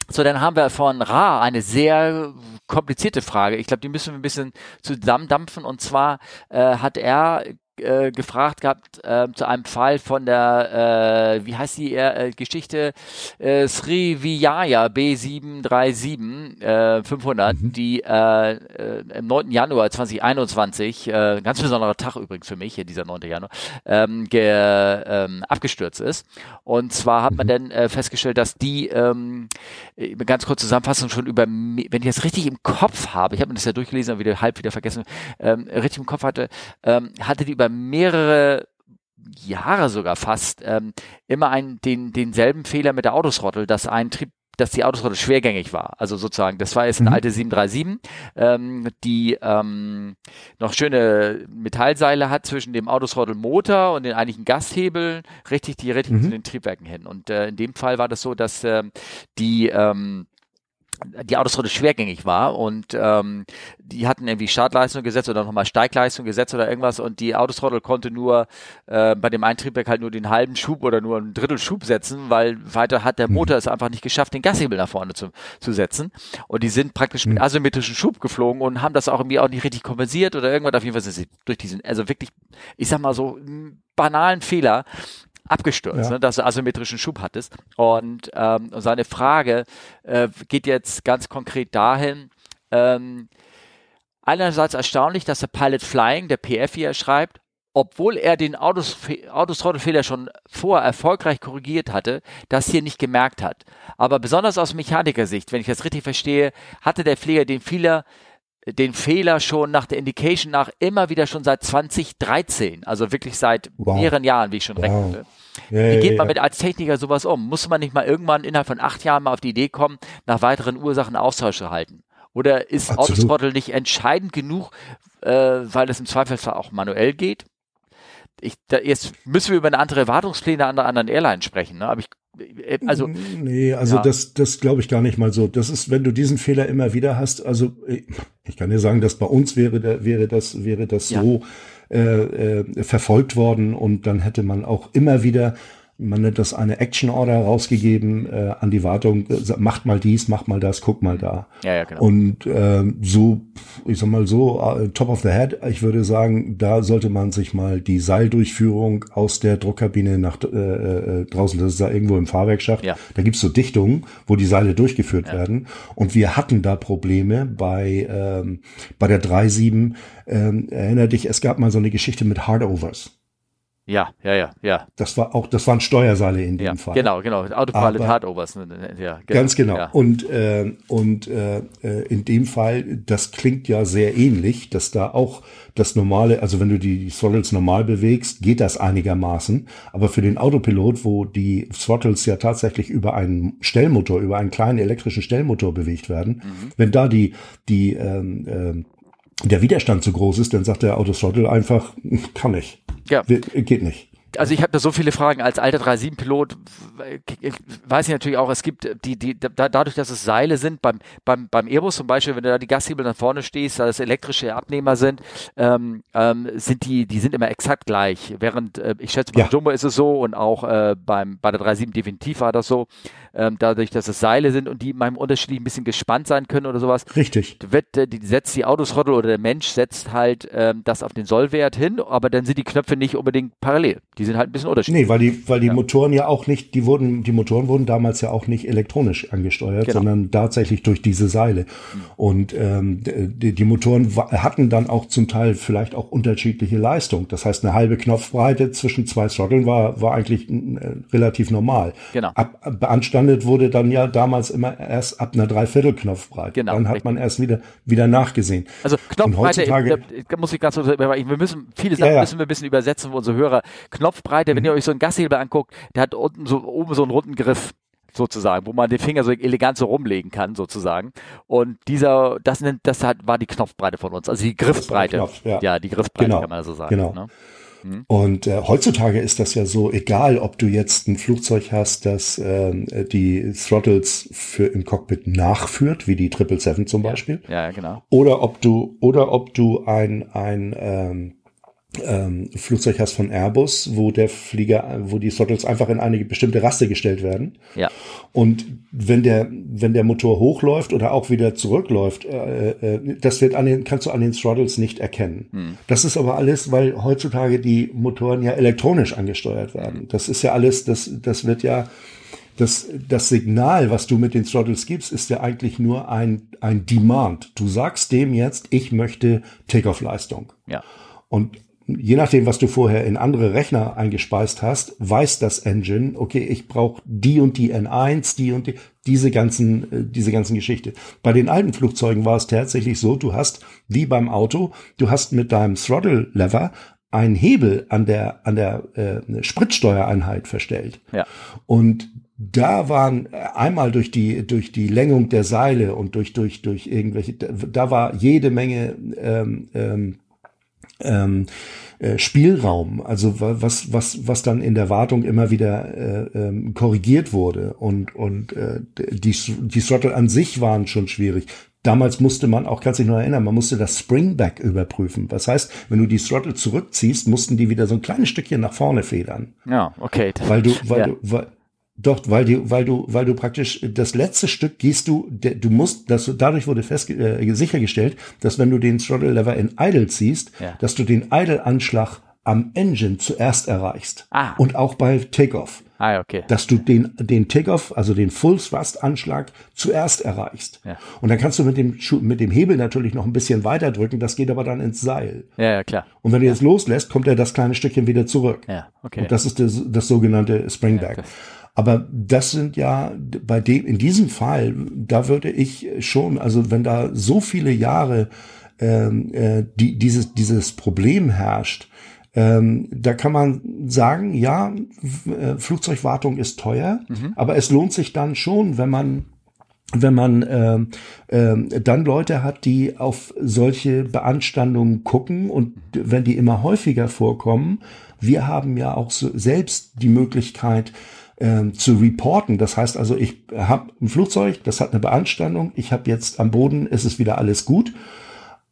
so, dann haben wir von Ra eine sehr komplizierte Frage. Ich glaube, die müssen wir ein bisschen zusammendampfen. Und zwar äh, hat er äh, gefragt gehabt äh, zu einem Fall von der, äh, wie heißt die äh, Geschichte, äh, Sri Vijaya B737 äh, 500, mhm. die äh, äh, im 9. Januar 2021, äh, ganz besonderer Tag übrigens für mich, hier dieser 9. Januar, ähm, ge, ähm, abgestürzt ist. Und zwar hat man mhm. dann äh, festgestellt, dass die, ähm, ganz kurz Zusammenfassung schon über, wenn ich das richtig im Kopf habe, ich habe mir das ja durchgelesen, aber wieder halb wieder vergessen, ähm, richtig im Kopf hatte, ähm, hatte die über mehrere Jahre sogar fast ähm, immer einen, den, denselben Fehler mit der Autosrottel, dass ein Trieb dass die Autosrottel schwergängig war. Also sozusagen, das war jetzt eine mhm. alte 737, ähm, die ähm, noch schöne Metallseile hat zwischen dem Autosrottel-Motor und den eigentlichen Gasthebeln, richtig, die richtig mhm. zu den Triebwerken hin. Und äh, in dem Fall war das so, dass äh, die ähm, die Autosroute schwergängig war und ähm, die hatten irgendwie Startleistung gesetzt oder nochmal Steigleistung gesetzt oder irgendwas und die Autosrottel konnte nur äh, bei dem Eintriebwerk halt nur den halben Schub oder nur ein Drittel Schub setzen, weil weiter hat der Motor mhm. es einfach nicht geschafft, den Gashebel nach vorne zu, zu setzen und die sind praktisch mit mhm. asymmetrischen Schub geflogen und haben das auch irgendwie auch nicht richtig kompensiert oder irgendwas auf jeden Fall sind sie durch diesen, also wirklich, ich sag mal so, banalen Fehler abgestürzt, ja. ne, dass du asymmetrischen Schub hattest. Und ähm, seine Frage äh, geht jetzt ganz konkret dahin, ähm, einerseits erstaunlich, dass der Pilot Flying, der PF hier schreibt, obwohl er den Autosrottelfehler schon vorher erfolgreich korrigiert hatte, das hier nicht gemerkt hat. Aber besonders aus Mechanikersicht, wenn ich das richtig verstehe, hatte der Pfleger den Fehler den Fehler schon nach der Indication nach immer wieder schon seit 2013, also wirklich seit wow. mehreren Jahren, wie ich schon wow. rechnete. Ja, wie geht man mit als Techniker sowas um? Muss man nicht mal irgendwann innerhalb von acht Jahren mal auf die Idee kommen, nach weiteren Ursachen Austausch zu halten? Oder ist Autothrottle nicht entscheidend genug, äh, weil es im Zweifelsfall auch manuell geht? Ich, da, jetzt müssen wir über eine andere Wartungspläne an anderen Airlines sprechen, ne? aber ich äh, also nee, also ja. das das glaube ich gar nicht mal so. Das ist, wenn du diesen Fehler immer wieder hast. Also ich kann dir sagen, dass bei uns wäre der, wäre das wäre das ja. so äh, äh, verfolgt worden. Und dann hätte man auch immer wieder man nennt das eine Action Order rausgegeben äh, an die Wartung, äh, macht mal dies, macht mal das, guck mal da. Ja, ja, genau. Und äh, so, ich sag mal so, uh, top of the head, ich würde sagen, da sollte man sich mal die Seildurchführung aus der Druckkabine nach äh, äh, draußen, das ist da irgendwo im Fahrwerkschacht, ja. da gibt's so Dichtungen, wo die Seile durchgeführt ja. werden. Und wir hatten da Probleme bei, ähm, bei der 3.7, ähm, erinnere dich, es gab mal so eine Geschichte mit Hardovers. Ja, ja, ja, ja. Das war auch, das waren Steuerseile in dem ja, Fall. Genau, genau. Autopilot Hardovers. Ja, genau, ganz genau. Ja. Und äh, und äh, äh, in dem Fall, das klingt ja sehr ähnlich, dass da auch das normale, also wenn du die Throttles normal bewegst, geht das einigermaßen. Aber für den Autopilot, wo die Throttles ja tatsächlich über einen Stellmotor, über einen kleinen elektrischen Stellmotor bewegt werden, mhm. wenn da die die ähm, äh, der Widerstand zu groß ist, dann sagt der Autothrottle einfach, kann ich. Ja. Geht nicht also ich habe da so viele Fragen. Als alter 3.7-Pilot weiß ich natürlich auch, es gibt die, die, da, dadurch, dass es Seile sind, beim, beim, beim Airbus zum Beispiel, wenn du da die Gashebel nach vorne stehst, da das elektrische Abnehmer sind, ähm, ähm, sind die, die sind immer exakt gleich. Während, äh, ich schätze, beim ja. Jumbo ist es so und auch äh, beim, bei der 3.7 definitiv war das so, ähm, dadurch, dass es Seile sind und die in meinem unterschiedlich ein bisschen gespannt sein können oder sowas. Richtig. Wird, äh, die setzt die Autosrottel oder der Mensch setzt halt ähm, das auf den Sollwert hin, aber dann sind die Knöpfe nicht unbedingt parallel. Die sind halt ein bisschen unterschiedlich. Nee, weil die, weil die ja. Motoren ja auch nicht, die wurden, die Motoren wurden damals ja auch nicht elektronisch angesteuert, genau. sondern tatsächlich durch diese Seile. Mhm. Und ähm, die, die Motoren hatten dann auch zum Teil vielleicht auch unterschiedliche Leistung. Das heißt, eine halbe Knopfbreite zwischen zwei Throtteln war, war eigentlich äh, relativ normal. Genau. Ab, beanstandet wurde dann ja damals immer erst ab einer Dreiviertel Knopfbreite. Genau. Dann hat man erst wieder, wieder nachgesehen. Also Knopfbreite, da muss ich ganz kurz, wir müssen, viele Sachen ja, ja. müssen wir ein bisschen übersetzen für unsere Hörer. Knopfbreite der, wenn ihr euch so einen Gasshebel anguckt, der hat unten so, oben so einen runden Griff sozusagen, wo man den Finger so elegant so rumlegen kann, sozusagen. Und dieser, das nennt, das hat, war die Knopfbreite von uns, also die Griffbreite. Knopf, ja. ja. die Griffbreite genau. kann man so sagen. Genau. Ne? Mhm. Und äh, heutzutage ist das ja so, egal ob du jetzt ein Flugzeug hast, das äh, die Throttles für im Cockpit nachführt, wie die 777 zum Beispiel. Ja, ja genau. Oder ob du, oder ob du ein, ein ähm, ähm, Flugzeug hast von Airbus, wo der Flieger, wo die Throttles einfach in eine bestimmte Raste gestellt werden. Ja. Und wenn der, wenn der Motor hochläuft oder auch wieder zurückläuft, äh, äh, das wird an den, kannst du an den Throttles nicht erkennen. Hm. Das ist aber alles, weil heutzutage die Motoren ja elektronisch angesteuert werden. Das ist ja alles, das, das wird ja, das, das Signal, was du mit den Throttles gibst, ist ja eigentlich nur ein, ein Demand. Du sagst dem jetzt, ich möchte Takeoff-Leistung. Ja. Und je nachdem, was du vorher in andere Rechner eingespeist hast, weiß das Engine, okay, ich brauche die und die N1, die und die, diese ganzen, äh, diese ganzen Geschichte. Bei den alten Flugzeugen war es tatsächlich so, du hast, wie beim Auto, du hast mit deinem Throttle Lever einen Hebel an der, an der äh, Spritsteuereinheit verstellt. Ja. Und da waren einmal durch die durch die Längung der Seile und durch durch durch irgendwelche da war jede Menge ähm, ähm, ähm, äh, Spielraum, also was was was dann in der Wartung immer wieder äh, ähm, korrigiert wurde und und äh, die die Throttle an sich waren schon schwierig. Damals musste man auch, kannst dich noch erinnern, man musste das Springback überprüfen. Das heißt, wenn du die Throttle zurückziehst, mussten die wieder so ein kleines Stückchen nach vorne federn. Ja, okay. Weil du, weil ja. du, weil, doch, weil du, weil du, weil du praktisch das letzte Stück gehst du, du musst, dass du, dadurch wurde fest äh, sichergestellt, dass wenn du den Throttle Lever in Idle ziehst, ja. dass du den Idle-Anschlag am Engine zuerst erreichst. Ah. Und auch bei Takeoff. Ah, okay. Dass du den, den Takeoff, also den Full Thrust Anschlag zuerst erreichst. Ja. Und dann kannst du mit dem, mit dem Hebel natürlich noch ein bisschen weiter drücken, das geht aber dann ins Seil. Ja, ja klar. Und wenn du jetzt loslässt, kommt er das kleine Stückchen wieder zurück. Ja, okay. Und das ist das, das sogenannte Springback. Ja, Aber das sind ja bei dem, in diesem Fall, da würde ich schon, also wenn da so viele Jahre ähm, äh, die, dieses, dieses Problem herrscht, ähm, da kann man sagen, ja, äh, Flugzeugwartung ist teuer, mhm. aber es lohnt sich dann schon, wenn man wenn man äh, äh, dann Leute hat, die auf solche Beanstandungen gucken und wenn die immer häufiger vorkommen, wir haben ja auch so selbst die Möglichkeit äh, zu reporten. Das heißt also, ich habe ein Flugzeug, das hat eine Beanstandung, ich habe jetzt am Boden, ist es wieder alles gut.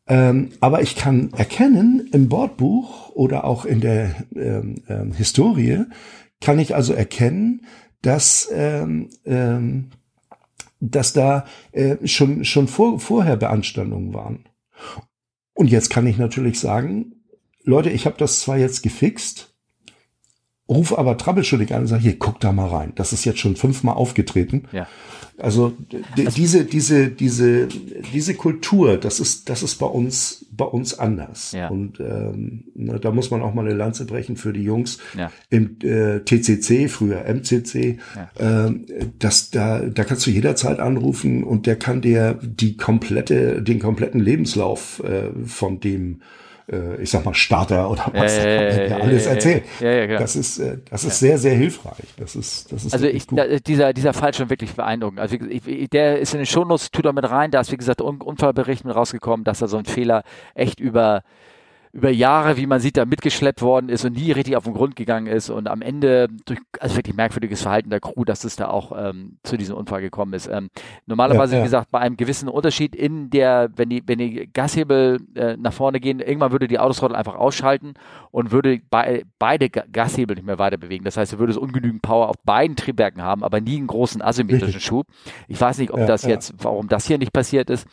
Ähm, aber ich kann erkennen im Bordbuch oder auch in der ähm, ähm, Historie, kann ich also erkennen, dass ähm, ähm, dass da äh, schon, schon vor, vorher Beanstandungen waren. Und jetzt kann ich natürlich sagen, Leute, ich habe das zwar jetzt gefixt, ruf aber Troubleshooting an und sage, hier, guck da mal rein. Das ist jetzt schon fünfmal aufgetreten. Ja. Also, also diese, diese, diese, diese Kultur, das ist, das ist bei uns, bei uns anders. Ja. Und ähm, na, da muss man auch mal eine Lanze brechen für die Jungs ja. im äh, TCC, früher MCC. Ja. Ähm, das, da, da kannst du jederzeit anrufen und der kann dir die komplette, den kompletten Lebenslauf äh, von dem äh, ich sag mal, Starter oder was, äh, ja alles erzählt. Ja, ja, ja, das ist, äh, das ist sehr, sehr hilfreich. Das ist, das ist also ich, da, dieser, dieser Fall schon wirklich beeindruckend. Also ich, der ist in den Shownotes, tut er mit rein, da ist wie gesagt Unfallbericht mit rausgekommen, dass da so ein Fehler echt über über Jahre, wie man sieht, da mitgeschleppt worden ist und nie richtig auf den Grund gegangen ist und am Ende durch also wirklich merkwürdiges Verhalten der Crew, dass es da auch ähm, zu diesem Unfall gekommen ist. Ähm, normalerweise, ja, ja. wie gesagt, bei einem gewissen Unterschied in der, wenn die, wenn die Gashebel äh, nach vorne gehen, irgendwann würde die Autothrottle einfach ausschalten und würde be beide Gashebel nicht mehr weiter bewegen. Das heißt, er würde es ungenügend Power auf beiden Triebwerken haben, aber nie einen großen asymmetrischen Schub. Ich weiß nicht, ob ja, das jetzt, warum das hier nicht passiert ist.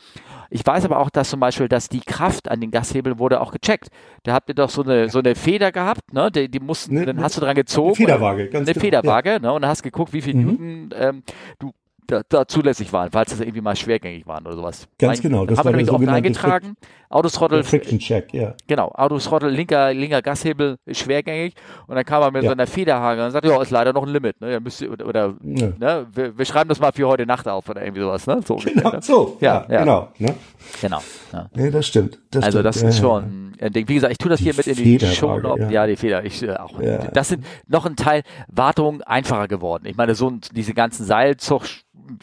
Ich weiß aber auch, dass zum Beispiel, dass die Kraft an den Gashebeln wurde auch gecheckt. Da habt ihr doch so eine, so eine Feder gehabt, ne? Die, die mussten, ne, dann hast du dran gezogen. Eine Federwaage, ganz Eine genau, Federwaage, ja. ne? Und dann hast geguckt, wie viel mhm. Newton ähm, du da, da zulässig waren, falls das irgendwie mal schwergängig waren oder sowas. Ganz genau. Das haben wir nämlich auch eingetragen. Autothrottle. Friction Check, ja. Genau. Autothrottle, linker, linker Gashebel schwergängig. Und dann kam er mit ja. so einer Federhage und sagte, ja, ist leider noch ein Limit, ne? müsst ihr, oder, oder ja. ne? Wir, wir, schreiben das mal für heute Nacht auf oder irgendwie sowas, ne? So, genau, ne? so. Ja, ja, genau. Ne? Genau. Ja. Nee, das stimmt. Das also, stimmt. das ist schon ein Ding. Wie gesagt, ich tue das die hier mit in die Show. Ja. ja, die Feder. Ich, äh, auch. Das sind noch ein Teil Wartung einfacher geworden. Ich meine, so diese ganzen Seilzug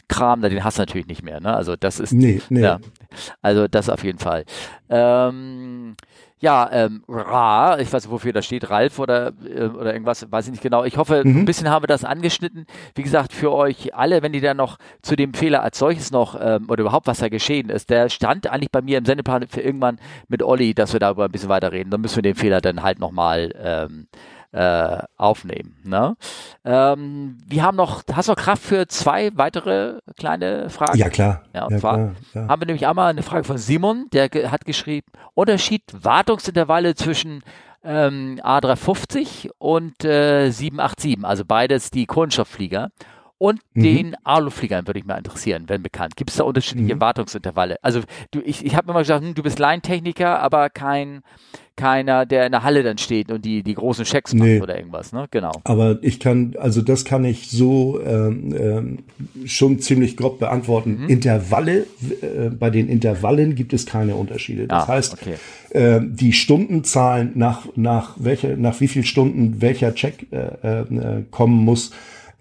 Kram, den hast du natürlich nicht mehr. Ne? Also das ist, nee, nee. Ja, also das auf jeden Fall. Ähm, ja, ähm, Ra, ich weiß nicht, wofür das steht, Ralf oder, äh, oder irgendwas, weiß ich nicht genau. Ich hoffe, mhm. ein bisschen haben wir das angeschnitten. Wie gesagt, für euch alle, wenn die dann noch zu dem Fehler als solches noch, ähm, oder überhaupt was da geschehen ist, der stand eigentlich bei mir im Sendeplan für irgendwann mit Olli, dass wir darüber ein bisschen weiter reden. Dann müssen wir den Fehler dann halt nochmal ähm, äh, aufnehmen. Ne? Ähm, wir haben noch, hast du noch Kraft für zwei weitere kleine Fragen? Ja, klar. Ja, und ja, zwar klar, klar. haben wir nämlich einmal eine Frage von Simon, der hat geschrieben, Unterschied Wartungsintervalle zwischen ähm, A350 und äh, 787, also beides die Kohlenstoffflieger und mhm. den Alufliegern würde ich mal interessieren, wenn bekannt. Gibt es da unterschiedliche mhm. Wartungsintervalle? Also du, ich, ich habe immer gesagt, hm, du bist Leintechniker, aber kein keiner, der in der Halle dann steht und die die großen Checks macht nee. oder irgendwas, ne? Genau. Aber ich kann, also das kann ich so ähm, ähm, schon ziemlich grob beantworten. Mhm. Intervalle, äh, bei den Intervallen gibt es keine Unterschiede. Das ah, heißt, okay. äh, die Stundenzahlen nach nach welcher nach wie viel Stunden welcher Check äh, äh, kommen muss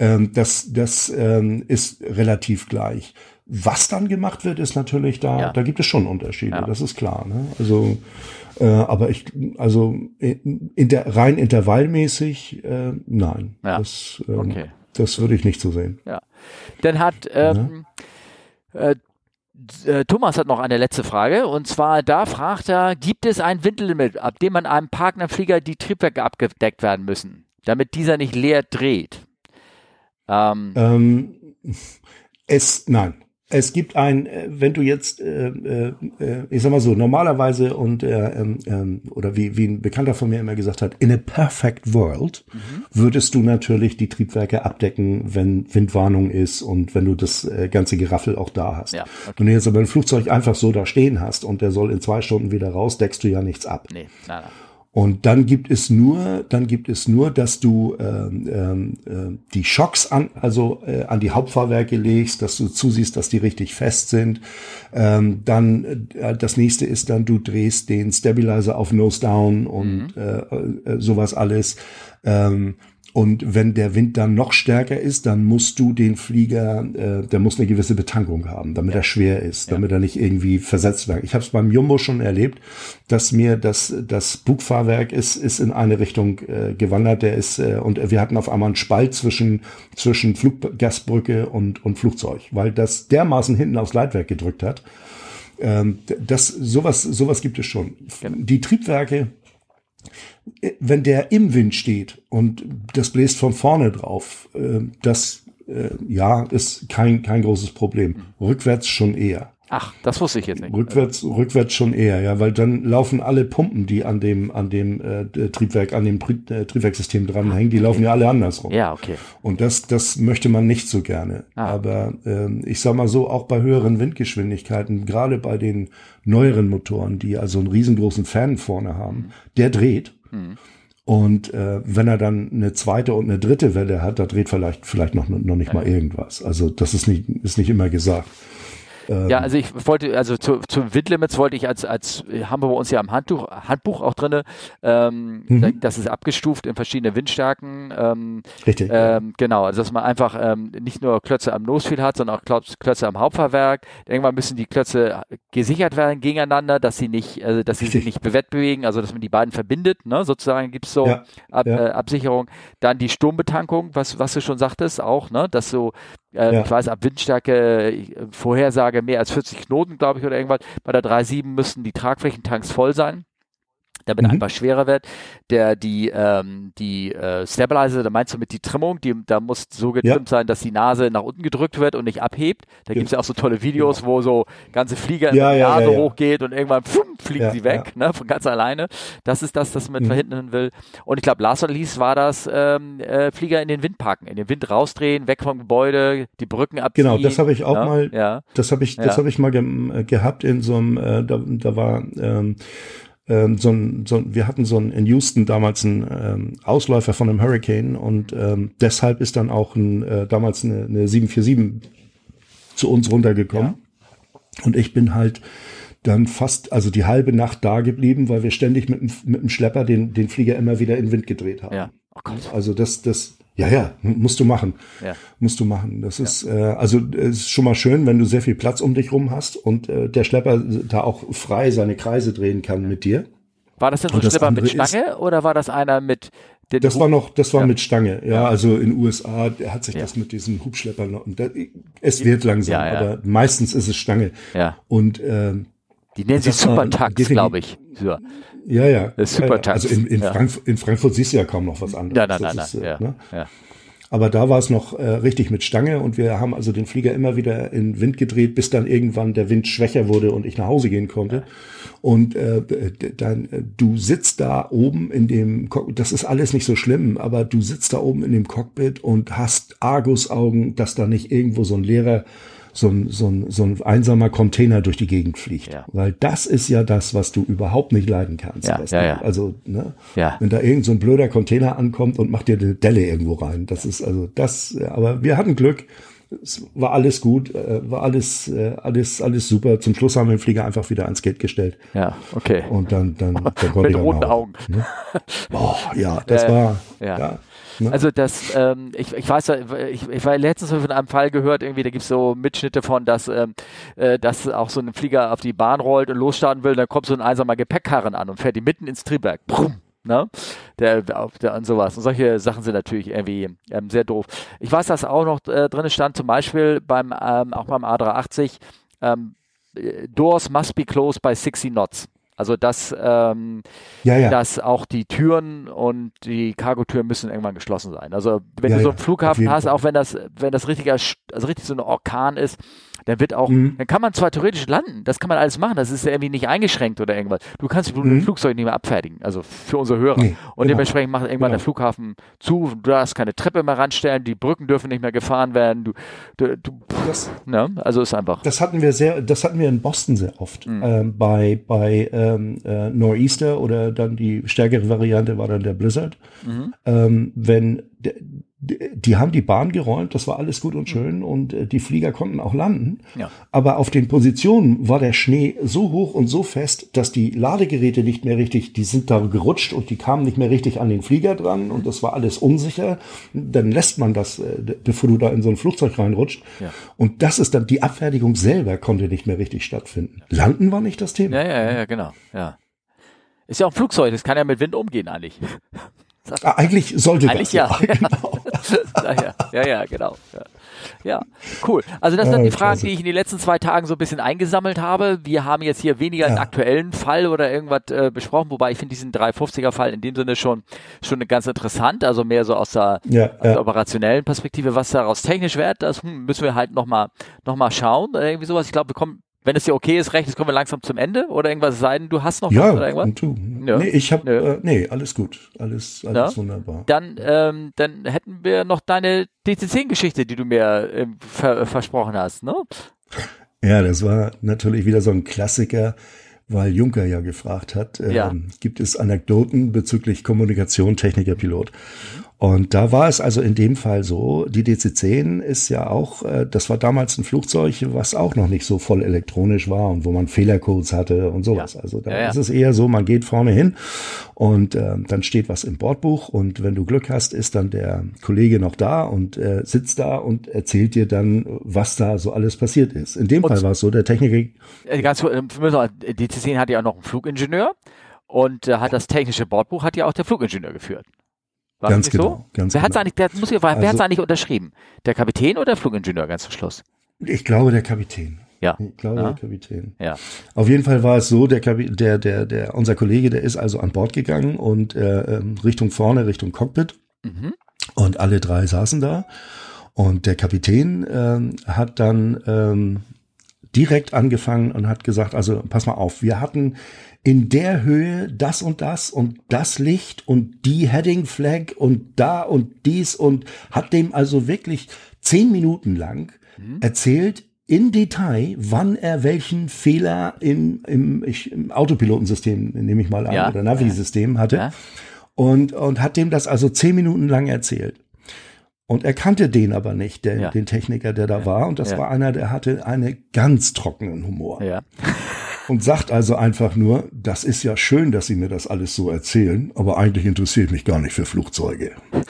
ähm, das das ähm, ist relativ gleich. Was dann gemacht wird, ist natürlich da, ja. da gibt es schon Unterschiede, ja. das ist klar. Ne? Also, äh, aber ich, also in, in der, rein intervallmäßig, äh, nein. Ja. Das, ähm, okay. das würde ich nicht so sehen. Ja. Dann hat ähm, äh, äh, Thomas hat noch eine letzte Frage und zwar da fragt er, gibt es ein Windlimit, ab dem man einem Partnerflieger die Triebwerke abgedeckt werden müssen, damit dieser nicht leer dreht? Ähm, ähm, es, nein. Es gibt ein, äh, wenn du jetzt, äh, äh, äh, ich sag mal so, normalerweise und äh, äh, oder wie, wie ein Bekannter von mir immer gesagt hat, in a perfect world mhm. würdest du natürlich die Triebwerke abdecken, wenn Windwarnung ist und wenn du das äh, ganze Geraffel auch da hast. Ja, okay. Wenn du jetzt aber ein Flugzeug einfach so da stehen hast und der soll in zwei Stunden wieder raus, deckst du ja nichts ab. Nee, nein, nein. Und dann gibt es nur, dann gibt es nur, dass du ähm, ähm, äh, die Schocks an, also äh, an die Hauptfahrwerke legst, dass du zusiehst, dass die richtig fest sind. Ähm, dann äh, das nächste ist dann, du drehst den Stabilizer auf Nose Down und mhm. äh, äh, sowas alles. Ähm, und wenn der Wind dann noch stärker ist, dann musst du den Flieger, äh, der muss eine gewisse Betankung haben, damit ja. er schwer ist, ja. damit er nicht irgendwie versetzt wird. Ich habe es beim Jumbo schon erlebt, dass mir das, das Bugfahrwerk ist, ist in eine Richtung äh, gewandert. Der ist, äh, und wir hatten auf einmal einen Spalt zwischen, zwischen Fluggasbrücke und, und Flugzeug, weil das dermaßen hinten aufs Leitwerk gedrückt hat. Ähm, das, sowas, sowas gibt es schon. Genau. Die Triebwerke, wenn der im Wind steht und das bläst von vorne drauf, äh, das äh, ja ist kein kein großes Problem. Rückwärts schon eher. Ach, das wusste ich jetzt nicht. Rückwärts, rückwärts schon eher, ja, weil dann laufen alle Pumpen, die an dem, an dem äh, Triebwerk, an dem äh, Triebwerkssystem dranhängen, die laufen ja alle andersrum. Ja, okay. Und das, das möchte man nicht so gerne. Ah. Aber ähm, ich sag mal so, auch bei höheren Windgeschwindigkeiten, gerade bei den neueren Motoren, die also einen riesengroßen Fan vorne haben, mhm. der dreht. Mhm. Und äh, wenn er dann eine zweite und eine dritte Welle hat, da dreht vielleicht vielleicht noch noch nicht mal irgendwas. Also das ist nicht ist nicht immer gesagt. Ähm, ja, also ich wollte, also zu, zu Windlimits wollte ich als, als haben wir bei uns ja im Handtuch, Handbuch auch drinne, ähm, mhm. das ist abgestuft in verschiedene Windstärken. Ähm, Richtig. Ähm, genau, also dass man einfach ähm, nicht nur Klötze am Nosfield hat, sondern auch Klötze am Hauptfahrwerk. Irgendwann müssen die Klötze gesichert werden gegeneinander, dass sie nicht, also dass sie Richtig. sich nicht bewettbewegen, also dass man die beiden verbindet, ne, sozusagen gibt's so ja. Ab, ja. Äh, Absicherung. Dann die Sturmbetankung, was, was du schon sagtest, auch, ne, dass so äh, ja. Ich weiß, ab Windstärke, äh, Vorhersage mehr als 40 Knoten, glaube ich, oder irgendwas. Bei der 3.7 müssen die Tragflächentanks voll sein damit mhm. einfach schwerer wird. Der, die, ähm, die äh, Stabilizer, da meinst du mit die Trimmung, die, da muss so getrimmt ja. sein, dass die Nase nach unten gedrückt wird und nicht abhebt. Da ja. gibt es ja auch so tolle Videos, ja. wo so ganze Flieger ja, in die Nase hochgeht und irgendwann pfumm, fliegen sie weg, ne, von ganz alleine. Das ist das, das man mhm. verhindern will. Und ich glaube, last but least war das ähm, äh, Flieger in den Wind packen, in den Wind rausdrehen, weg vom Gebäude, die Brücken abziehen. Genau, das habe ich auch ne? mal, ja. das habe ich, das habe ich mal ge äh, gehabt in so einem, äh, da, da war ähm, ähm, so ein, so, wir hatten so ein, in Houston damals einen ähm, Ausläufer von einem Hurricane und ähm, deshalb ist dann auch ein, äh, damals eine, eine 747 zu uns runtergekommen. Ja. Und ich bin halt dann fast, also die halbe Nacht da geblieben, weil wir ständig mit, mit dem Schlepper den, den Flieger immer wieder in den Wind gedreht haben. Ja. Oh. Also das, das, ja, ja, musst du machen. Ja. Musst du machen. Das ja. ist, äh, also es ist schon mal schön, wenn du sehr viel Platz um dich rum hast und äh, der Schlepper da auch frei seine Kreise drehen kann mit dir. War das denn so ein Schlepper mit Stange ist, oder war das einer mit den Das Hub war noch, das war ja. mit Stange, ja, also in USA der hat sich das mit diesen Hubschleppern da, es wird langsam, aber meistens ist es Stange. Ja. Und ähm, die nennen sie Supertax, glaube ich. So. Ja, ja. Das Supertax. Also in, in, ja. Frankfurt, in Frankfurt siehst du ja kaum noch was anderes. Ja, nein, nein, nein. ja. Ne? ja. Aber da war es noch äh, richtig mit Stange und wir haben also den Flieger immer wieder in Wind gedreht, bis dann irgendwann der Wind schwächer wurde und ich nach Hause gehen konnte. Und äh, dann, äh, du sitzt da oben in dem, Cockpit, das ist alles nicht so schlimm, aber du sitzt da oben in dem Cockpit und hast Argusaugen, dass da nicht irgendwo so ein leerer so ein, so ein, so ein einsamer Container durch die Gegend fliegt. Ja. Weil das ist ja das, was du überhaupt nicht leiden kannst. Ja, ja, ja. Also, ne? ja. wenn da irgend so ein blöder Container ankommt und macht dir eine Delle irgendwo rein. Das ist also das, aber wir hatten Glück. Es war alles gut, äh, war alles, äh, alles, alles super. Zum Schluss haben wir den Flieger einfach wieder ans Gate gestellt. Ja, okay. Und dann, dann, dann konnte Mit roten Augen. Ne? Boah, ja, das äh, war, ja. ja Ne? Also das, ähm, ich, ich weiß, ich, ich war letztens von einem Fall gehört, irgendwie, da gibt es so Mitschnitte von, dass, ähm, äh, dass auch so ein Flieger auf die Bahn rollt und losstarten will, dann kommt so ein einsamer Gepäckkarren an und fährt die mitten ins Triebwerk. Brumm. Ne? Der, der und sowas. Und solche Sachen sind natürlich irgendwie ähm, sehr doof. Ich weiß, dass auch noch äh, drin stand, zum Beispiel beim, ähm, auch beim A380, ähm, äh, Doors must be closed by 60 knots. Also dass, ähm, ja, ja. dass auch die Türen und die Cargotüren müssen irgendwann geschlossen sein. Also wenn ja, du so einen Flughafen hast, auch wenn das, wenn das richtiger also richtig so ein Orkan ist, dann wird auch, mhm. dann kann man zwar theoretisch landen, das kann man alles machen, das ist ja irgendwie nicht eingeschränkt oder irgendwas. Du kannst mhm. ein Flugzeug nicht mehr abfertigen, also für unsere Hörer. Nee, und genau. dementsprechend macht irgendwann genau. der Flughafen zu, du darfst keine Treppe mehr ranstellen, die Brücken dürfen nicht mehr gefahren werden, du, du, du das, ne? also ist einfach. Das hatten wir sehr, das hatten wir in Boston sehr oft, mhm. ähm, bei, bei ähm, äh, Nor'easter oder dann die stärkere Variante war dann der Blizzard. Mhm. Ähm, wenn die haben die Bahn geräumt, das war alles gut und schön mhm. und äh, die Flieger konnten auch landen. Ja. Aber auf den Positionen war der Schnee so hoch und so fest, dass die Ladegeräte nicht mehr richtig, die sind da gerutscht und die kamen nicht mehr richtig an den Flieger dran und das war alles unsicher. Dann lässt man das, äh, bevor du da in so ein Flugzeug reinrutscht. Ja. Und das ist dann, die Abfertigung selber konnte nicht mehr richtig stattfinden. Landen war nicht das Thema. Ja, ja, ja, genau, ja. Ist ja auch ein Flugzeug, das kann ja mit Wind umgehen eigentlich. Ah, eigentlich sollte eigentlich das. Ja. Genau. ja, ja, ja, genau. Ja. ja. cool. Also das sind die Fragen, die ich in den letzten zwei Tagen so ein bisschen eingesammelt habe. Wir haben jetzt hier weniger ja. einen aktuellen Fall oder irgendwas äh, besprochen, wobei ich finde diesen 350er Fall in dem Sinne schon schon ganz interessant, also mehr so aus der, ja, aus der operationellen Perspektive, was daraus technisch wird, das hm, müssen wir halt nochmal noch mal schauen, irgendwie sowas. Ich glaube, wir kommen wenn es dir okay ist, recht, kommen wir langsam zum Ende oder irgendwas sein, du hast noch ja, was oder irgendwas? Du. Ja. Nee, ich habe äh, nee, alles gut. Alles alles ja. wunderbar. Dann ähm, dann hätten wir noch deine DC10 Geschichte, die du mir äh, ver versprochen hast, ne? Ja, das war natürlich wieder so ein Klassiker, weil Juncker ja gefragt hat, äh, gibt es Anekdoten bezüglich Kommunikation Techniker Pilot? Mhm. Und da war es also in dem Fall so, die DC-10 ist ja auch, äh, das war damals ein Flugzeug, was auch noch nicht so voll elektronisch war und wo man Fehlercodes hatte und sowas. Ja. Also da ja, ja. ist es eher so, man geht vorne hin und äh, dann steht was im Bordbuch und wenn du Glück hast, ist dann der Kollege noch da und äh, sitzt da und erzählt dir dann, was da so alles passiert ist. In dem und Fall war es so, der Techniker... Ganz kurz, die DC-10 hat ja auch noch einen Flugingenieur und äh, hat das technische Bordbuch hat ja auch der Flugingenieur geführt. War ganz genau. So? Ganz wer genau. hat's eigentlich, wer, muss ich, wer also, hat's eigentlich unterschrieben? Der Kapitän oder der Flugingenieur ganz zum Schluss? Ich glaube der Kapitän. Ja. Ich glaube ja. der Kapitän. Ja. Auf jeden Fall war es so, der, der, der, der, unser Kollege, der ist also an Bord gegangen und äh, ähm, Richtung vorne, Richtung Cockpit. Mhm. Und alle drei saßen da. Und der Kapitän ähm, hat dann ähm, direkt angefangen und hat gesagt, also pass mal auf, wir hatten in der Höhe das und das und das Licht und die Heading Flag und da und dies und hat dem also wirklich zehn Minuten lang mhm. erzählt, in Detail, wann er welchen Fehler in, im, ich, im Autopilotensystem, nehme ich mal an, ja. oder Navi-System hatte. Ja. Und, und hat dem das also zehn Minuten lang erzählt. Und er kannte den aber nicht, den, ja. den Techniker, der da ja. war. Und das ja. war einer, der hatte einen ganz trockenen Humor. Ja. Und sagt also einfach nur, das ist ja schön, dass Sie mir das alles so erzählen, aber eigentlich interessiert mich gar nicht für Flugzeuge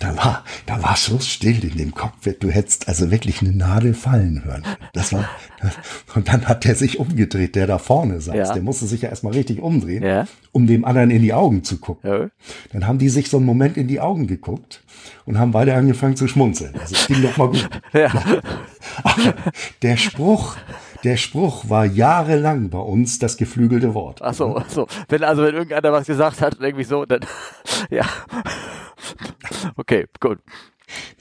da war, da war so still in dem Cockpit, du hättest also wirklich eine Nadel fallen hören. Das war, und dann hat der sich umgedreht, der da vorne saß. Ja. Der musste sich ja erstmal richtig umdrehen, ja. um dem anderen in die Augen zu gucken. Ja. Dann haben die sich so einen Moment in die Augen geguckt und haben beide angefangen zu schmunzeln. Also es ging doch mal gut. Aber der Spruch, der Spruch war jahrelang bei uns das geflügelte Wort. Ach so, ach so. Wenn also wenn irgendeiner was gesagt hat, irgendwie so, dann ja. Okay, gut.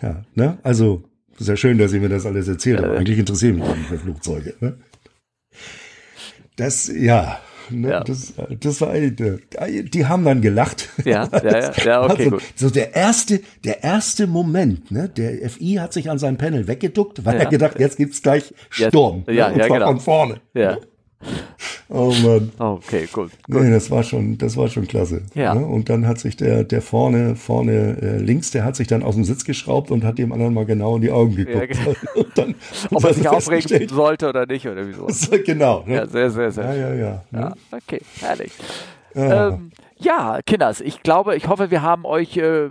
Ja, ne? Also, sehr schön, dass Sie mir das alles erzählt haben. Eigentlich interessieren mich nicht für Flugzeuge. Ne? Das, ja, Ne, ja. Das, das war, die haben dann gelacht. Ja, ja, ja, ja okay, also, gut. So der erste, der erste Moment, ne, der FI hat sich an seinem Panel weggeduckt, weil ja. er gedacht, jetzt gibt's gleich Sturm. Ja, ne, ja, ja genau. von vorne. Ja. Oh Mann. Okay, gut. Nee, das war schon, das war schon klasse. Ja. Ne? Und dann hat sich der, der vorne, vorne äh, links, der hat sich dann aus dem Sitz geschraubt und hat dem anderen mal genau in die Augen geguckt. Ja, und dann, Ob er sich aufregen sollte oder nicht oder wieso. genau. Ne? Ja, sehr, sehr, sehr. Ja, ja, ja. Ne? ja okay, herrlich. Ja. Ähm, ja, Kinders, ich glaube, ich hoffe, wir haben euch äh,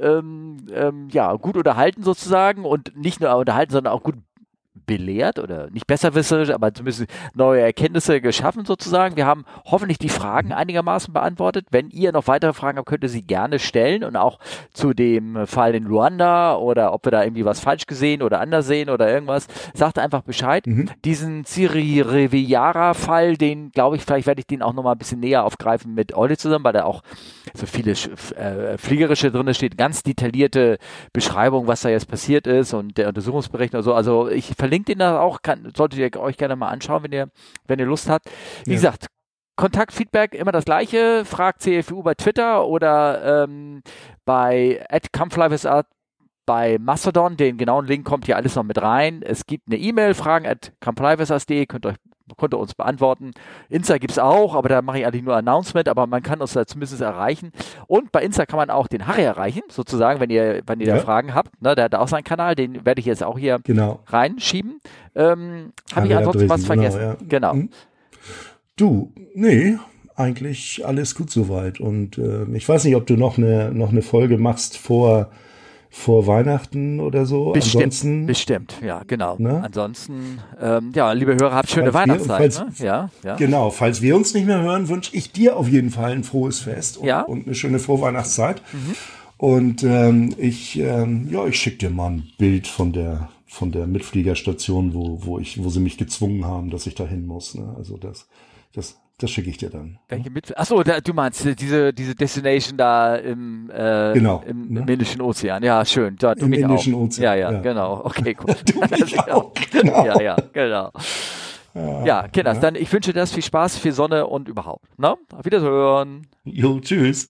ähm, ähm, ja, gut unterhalten sozusagen und nicht nur unterhalten, sondern auch gut belehrt oder nicht besserwisserisch, aber zumindest neue Erkenntnisse geschaffen sozusagen. Wir haben hoffentlich die Fragen einigermaßen beantwortet. Wenn ihr noch weitere Fragen habt, könnt ihr sie gerne stellen und auch zu dem Fall in Luanda oder ob wir da irgendwie was falsch gesehen oder anders sehen oder irgendwas, sagt einfach Bescheid. Mhm. Diesen Ciri Riviera-Fall, den glaube ich, vielleicht werde ich den auch nochmal ein bisschen näher aufgreifen mit Olli zusammen, weil da auch so viele äh, Fliegerische drin steht, ganz detaillierte Beschreibung, was da jetzt passiert ist und der Untersuchungsbericht und so. Also ich verlinke den da auch, kann, solltet ihr euch gerne mal anschauen, wenn ihr, wenn ihr Lust habt. Wie ja. gesagt, Kontaktfeedback immer das gleiche. Fragt CFU bei Twitter oder ähm, bei @comeflywisart bei Mastodon. Den genauen Link kommt hier alles noch mit rein. Es gibt eine E-Mail, fragen at könnt ihr euch könnt ihr uns beantworten. Insta gibt es auch, aber da mache ich eigentlich nur Announcement, aber man kann uns da zumindest erreichen. Und bei Insta kann man auch den Harry erreichen, sozusagen, wenn ihr, wenn ihr ja. da Fragen habt. Ne, der hat auch seinen Kanal, den werde ich jetzt auch hier genau. reinschieben. Ähm, Habe ich ansonsten was vergessen? Genau. Ja. genau. Mhm. Du, nee, eigentlich alles gut soweit. Und äh, ich weiß nicht, ob du noch eine, noch eine Folge machst vor, vor Weihnachten oder so. Bestimmt, Ansonsten, bestimmt, ja, genau. Ne? Ansonsten, ähm, ja, liebe Hörer, habt schöne falls Weihnachtszeit. Wir, falls, ne? ja, ja. Genau, falls wir uns nicht mehr hören, wünsche ich dir auf jeden Fall ein frohes Fest und, ja? und eine schöne Vorweihnachtszeit. Mhm. Und ähm, ich, ähm, ja, ich schicke dir mal ein Bild von der von der Mitfliegerstation, wo, wo ich, wo sie mich gezwungen haben, dass ich da hin muss. Ne? Also das das, das schicke ich dir dann. Welche mit? Achso, du meinst diese, diese Destination da im, äh, genau, im, ne? im Indischen Ozean. Ja, schön. Dort, Im Indischen auch. Ozean. Ja, ja, ja, genau. Okay, cool. du mich auch. Genau. Ja, ja, genau. Ja, ja Kinders, ja. dann ich wünsche dir das viel Spaß, viel Sonne und überhaupt. Na? Ne? Auf Wiedersehen. Jo, tschüss.